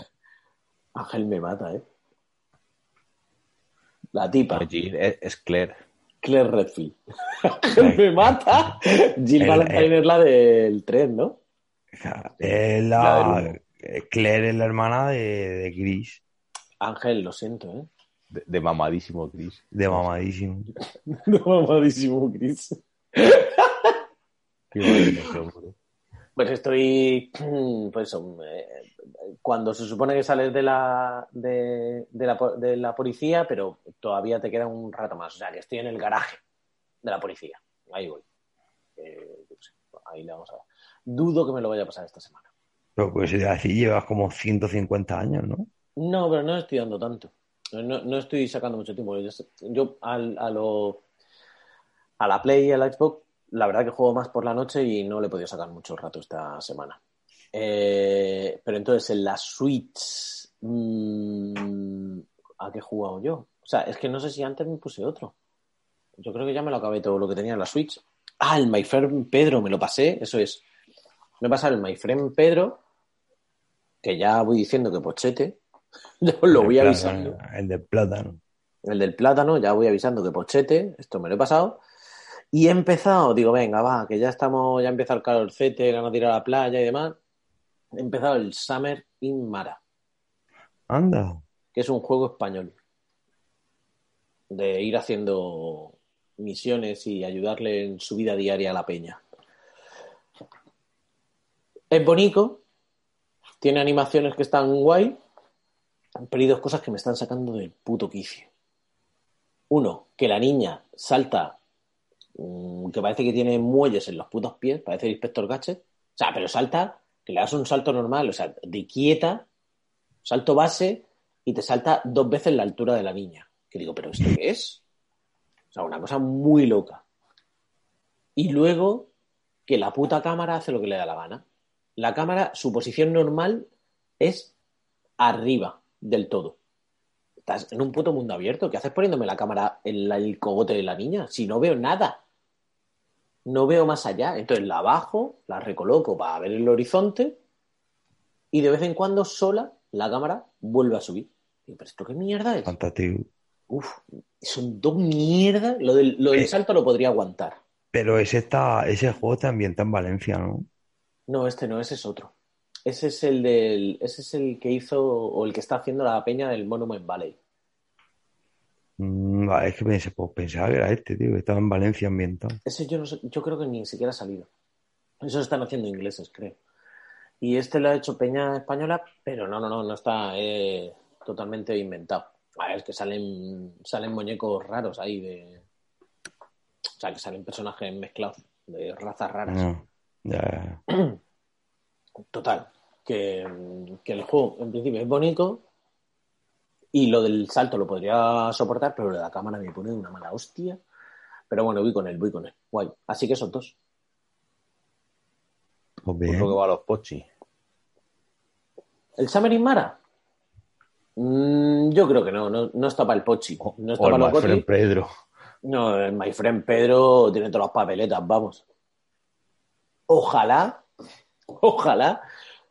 Ángel me mata, ¿eh? La tipa. Jill es, es Claire. Claire Redfield. Me mata. Jill El- Valentine el- es la del tren, ¿no? Es La Claire es la hermana de, de Chris, Ángel, lo siento, ¿eh? De, de mamadísimo Chris. de mamadísimo. No, mamadísimo, Chris. Qué bonito. Pues estoy, pues cuando se supone que sales de la, de, de la, de la policía, pero todavía te queda un rato más. O sea, que estoy en el garaje de la policía. Ahí voy. Eh, ahí le vamos a dar. Dudo que me lo vaya a pasar esta semana. Pero pues así llevas como 150 años, ¿no? No, pero no estoy dando tanto. No, no estoy sacando mucho tiempo. Yo, yo al- a, lo, a la Play y a la Xbox, la verdad que juego más por la noche y no le he podido sacar mucho rato esta semana. Eh, pero entonces en la Switch, mm, ¿a qué he jugado yo? O sea, es que no sé si antes me puse otro. Yo creo que ya me lo acabé todo lo que tenía en la Switch. Ah, el My Friend Pedro, me lo pasé, eso es. Me he pasado el My Friend Pedro, que ya voy diciendo que pochete. Yo lo voy avisando. El de plátano. El del plátano, ya voy avisando que pochete, esto me lo he pasado. Y he empezado, digo, venga, va, que ya estamos, ya empieza el calorcete, ganas de ir a la playa y demás. He empezado el Summer in Mara, Anda. que es un juego español. De ir haciendo misiones y ayudarle en su vida diaria a la peña. Es bonito, tiene animaciones que están guay, pero hay dos cosas que me están sacando del puto quicio. Uno, que la niña salta, mm, que parece que tiene muelles en los putos pies, parece el inspector Gadget. O sea, pero salta, que le das un salto normal, o sea, de quieta, salto base, y te salta dos veces la altura de la niña. Que digo, ¿pero esto qué es? O sea, una cosa muy loca. Y luego, que la puta cámara hace lo que le da la gana. La cámara, su posición normal es arriba del todo. Estás en un puto mundo abierto. ¿Qué haces poniéndome la cámara en el cogote de la niña? Si no veo nada. No veo más allá. Entonces la bajo, la recoloco para ver el horizonte y de vez en cuando sola la cámara vuelve a subir. Digo, ¿pero esto qué mierda es? Fantástico. Uf, son dos mierdas. Lo del, lo del Eh. salto lo podría aguantar. Pero ese está, ese juego está ambientado en Valencia, ¿no? No, este no, ese es otro. Ese es el del, ese es el que hizo o el que está haciendo la peña del Monument Valley. Mm, es que pensé, pues pensaba que era este, tío, que estaba en Valencia ambientado. Ese yo no sé, yo creo que ni siquiera ha salido. Eso están haciendo ingleses, creo. Y este lo ha hecho Peña Española, pero no, no, no, no está eh, totalmente inventado. A ver, es que salen, salen muñecos raros ahí de. O sea, que salen personajes mezclados de razas raras. No, ya. Total. que, que el juego en principio es bonito y lo del salto lo podría soportar, pero lo de la cámara me pone de una mala hostia. Pero bueno, voy con él, voy con él. Guay. Así que son dos. Pues Por bien. lo que va a los pochis. ¿El Summer in Mara? Mm, yo creo que no, no, no está para el Pochi. No está O el para los My Friend Goti. Pedro. No, el My Friend Pedro tiene todas las papeletas, vamos. Ojalá, ojalá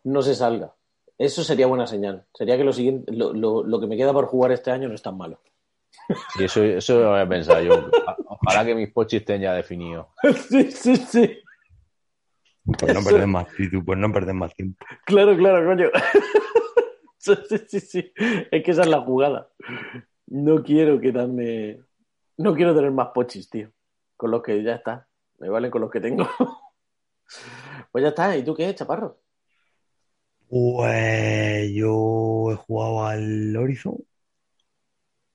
no se salga. Eso sería buena señal. Sería que lo siguiente, lo, lo- lo que me queda por jugar este año no es tan malo. Y eso, eso lo había pensado yo. Ojalá que mis pochis estén ya definidos. sí, sí, sí. Pues no perder más tiempo, pues no perder más tiempo. Claro, claro, coño. sí, sí, sí, sí. Es que esa es la jugada. No quiero quedarme. No quiero tener más pochis, tío. Con los que ya está. Me valen con los que tengo. pues ya está. ¿Y tú qué, chaparro? Pues yo he jugado al Horizon,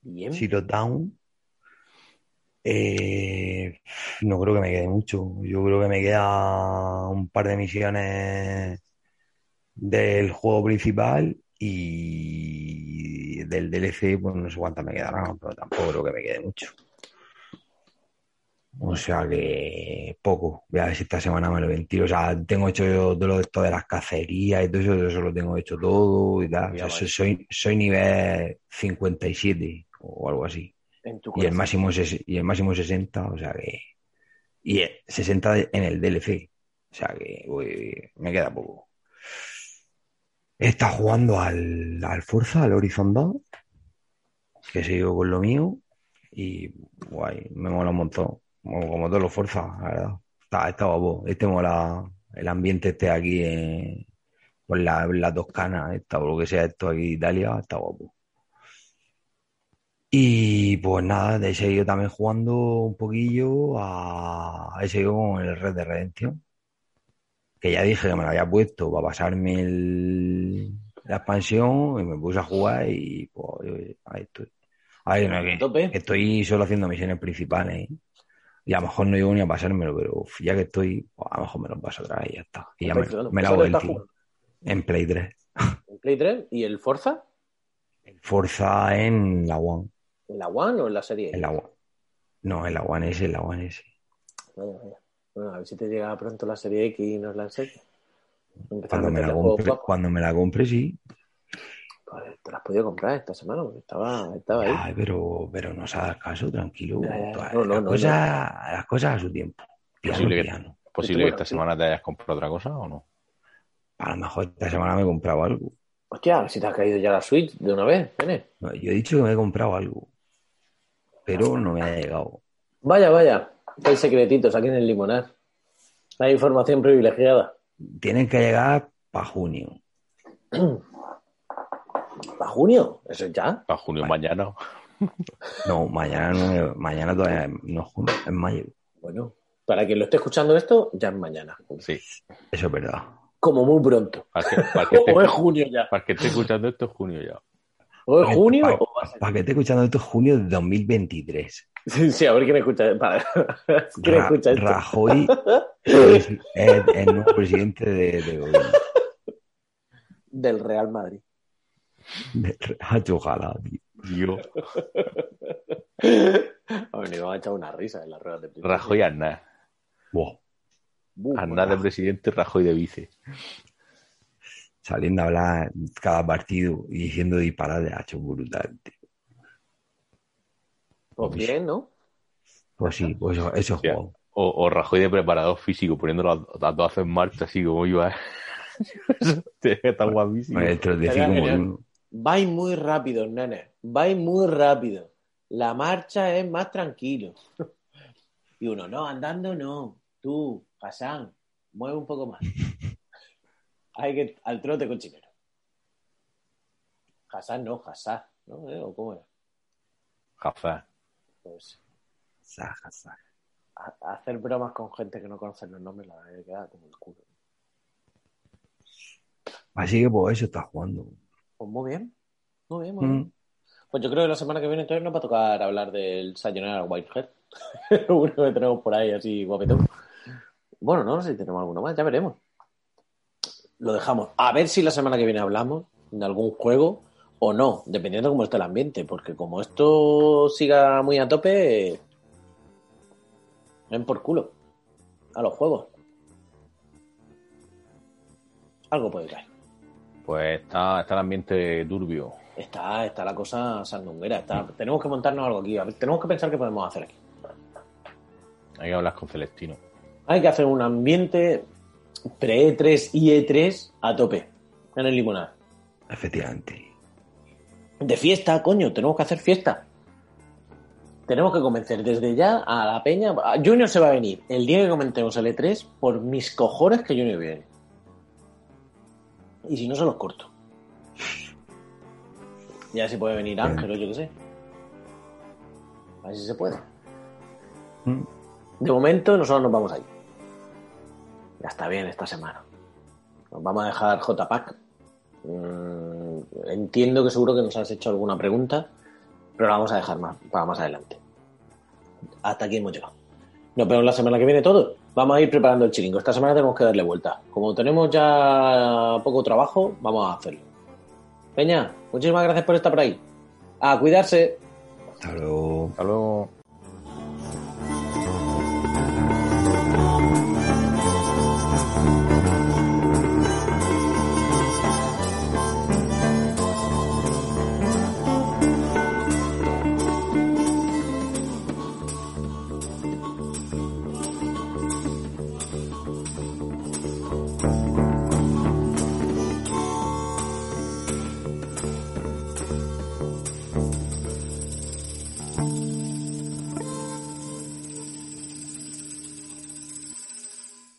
Bien. Zero Dawn. Eh, no creo que me quede mucho. Yo creo que me queda un par de misiones del juego principal y del DLC, pues no sé cuántas me quedarán, pero tampoco creo que me quede mucho. O sea que poco. Voy a ver si esta semana me lo ventilo. O sea, tengo hecho yo todo lo- esto de las cacerías y todo eso, eso lo tengo hecho todo y tal. O sea, soy, soy, soy nivel 57 o algo así. Y el máximo es, y el máximo es 60, o sea que. Y el 60 en el DLC. O sea que uy, me queda poco. Está jugando al, al Forza, al Horizon 2, que sigo con lo mío. Y guay, me mola un montón. Como, como todos los Forza, la verdad. Está, está guapo. Este mola el ambiente este aquí en, por la, la Toscana, esta, o lo que sea esto aquí de Italia, está guapo. Y pues nada, he seguido también jugando un poquillo a... He seguido con el Red de Redemption, que ya dije que me lo había puesto para pasarme el- la expansión y me puse a jugar y pues ahí estoy. Ahí no, que, Tope. que estoy solo haciendo misiones principales ¿eh? Y a lo mejor no llego ni a pasármelo, pero uf, ya que estoy, pues, a lo mejor me lo paso otra vez y ya está. Y ya me, ¿Eso hago jugando? en Play 3. ¿En Play 3? ¿Y el Forza? Forza en la One. ¿En la One o en la serie? En la One. No, en la One S, en la One S. Vaya, vaya. Bueno, a ver si te llega pronto la serie X y nos la enseñas. Cuando me la compre, cuando me la compre, sí. Te la has podido comprar esta semana porque estaba, estaba ahí. Ay, pero, pero no se haga caso, tranquilo. Ya, ya, ya. No, no, las, no, cosas, las cosas a su tiempo. Piano, Posible que- piano. ¿Es posible que esta sí. semana te hayas comprado otra cosa o no? A lo mejor esta semana me he comprado algo. Hostia, a ver si te ha caído ya la Switch de una vez. No, yo he dicho que me he comprado algo, pero no me ha llegado. Vaya, vaya. Hay secretitos aquí en el limonar. Hay información privilegiada. Tienen que llegar para junio. ¿Para junio? ¿Eso es ya? Para junio mañana. No, mañana no, mañana todavía no es junio, es mayo. Bueno, para quien lo esté escuchando esto, ya es mañana. Sí. Eso es verdad. Como muy pronto. Para que, para que esté, O es junio ya. para que esté escuchando esto es junio ya. O es junio Para, o va a ser. para que esté escuchando esto es junio de 2023. Sí, sí, a ver quién escucha. para- ¿Quién Ra- escucha esto? Rajoy es, es el nuevo presidente de, de gobierno. Del Real Madrid. De- Hacho, Ojalá, tío. Ver, nos va a echar una risa en las ruedas de prensa. Rajoy Aznar. Buah, Buf, Aznar de presidente, Rajoy de vice. saliendo a hablar cada partido y diciendo disparates, ha hecho brutal, tío. Pues bien, ¿no? Pues sí, pues eso, eso Hostia. juego. O, o Rajoy de preparador físico, poniéndolo a, a todas en marcha, así como iba. Está guapísimo. Electrotécnico Estaría como. Vais muy rápido, nene. Vais muy rápido. La marcha es más tranquilo. Y uno, no, andando no. Tú, Hassan, mueve un poco más. Hay que al trote cochinero. Hassan no, Hassan, ¿no? ¿Eh? ¿O cómo era? Jafá. Pues Saja, saja. a- hacer bromas con gente que no conoce los nombres la verdad que queda como el culo. Así que pues eso está jugando. Pues muy bien. Muy bien, muy bien. Mm. Pues yo creo que la semana que viene entonces nos va a tocar hablar del Sayonara Whitehead. Uno que tenemos por ahí así guapetón. Bueno, no sé si tenemos alguno más, ya veremos. lo dejamos. A ver si la semana que viene hablamos de algún juego o no, dependiendo de cómo esté el ambiente, porque como esto siga muy a tope, ven por culo a los juegos. Algo puede caer. Pues está, está el ambiente turbio. Está, está la cosa sandunguera. Está, tenemos que montarnos algo aquí. A ver, tenemos que pensar qué podemos hacer aquí. Hay que hablar con Celestino. Hay que hacer un ambiente pre-E3 y E3 a tope en el limonar. Efectivamente. De fiesta, coño, tenemos que hacer fiesta. Tenemos que convencer desde ya a la peña. Junior se va a venir el día que comentemos el E3 por mis cojones que Junior viene. Y si no, se los corto. Ya si puede venir Ángel o yo qué sé. A ver si se puede. Mm. De momento, nosotros nos vamos ahí. Ya está bien esta semana. Nos vamos a dejar JPAC. Mm, entiendo que seguro que nos has hecho alguna pregunta, pero la vamos a dejar más, para más adelante. Hasta aquí hemos llegado. Nos vemos la semana que viene todos. Vamos a ir preparando el chiringo. Esta semana tenemos que darle vuelta. Como tenemos ya poco trabajo, vamos a hacerlo. Peña, muchísimas gracias por estar por ahí. A cuidarse. Hasta luego. Hasta luego.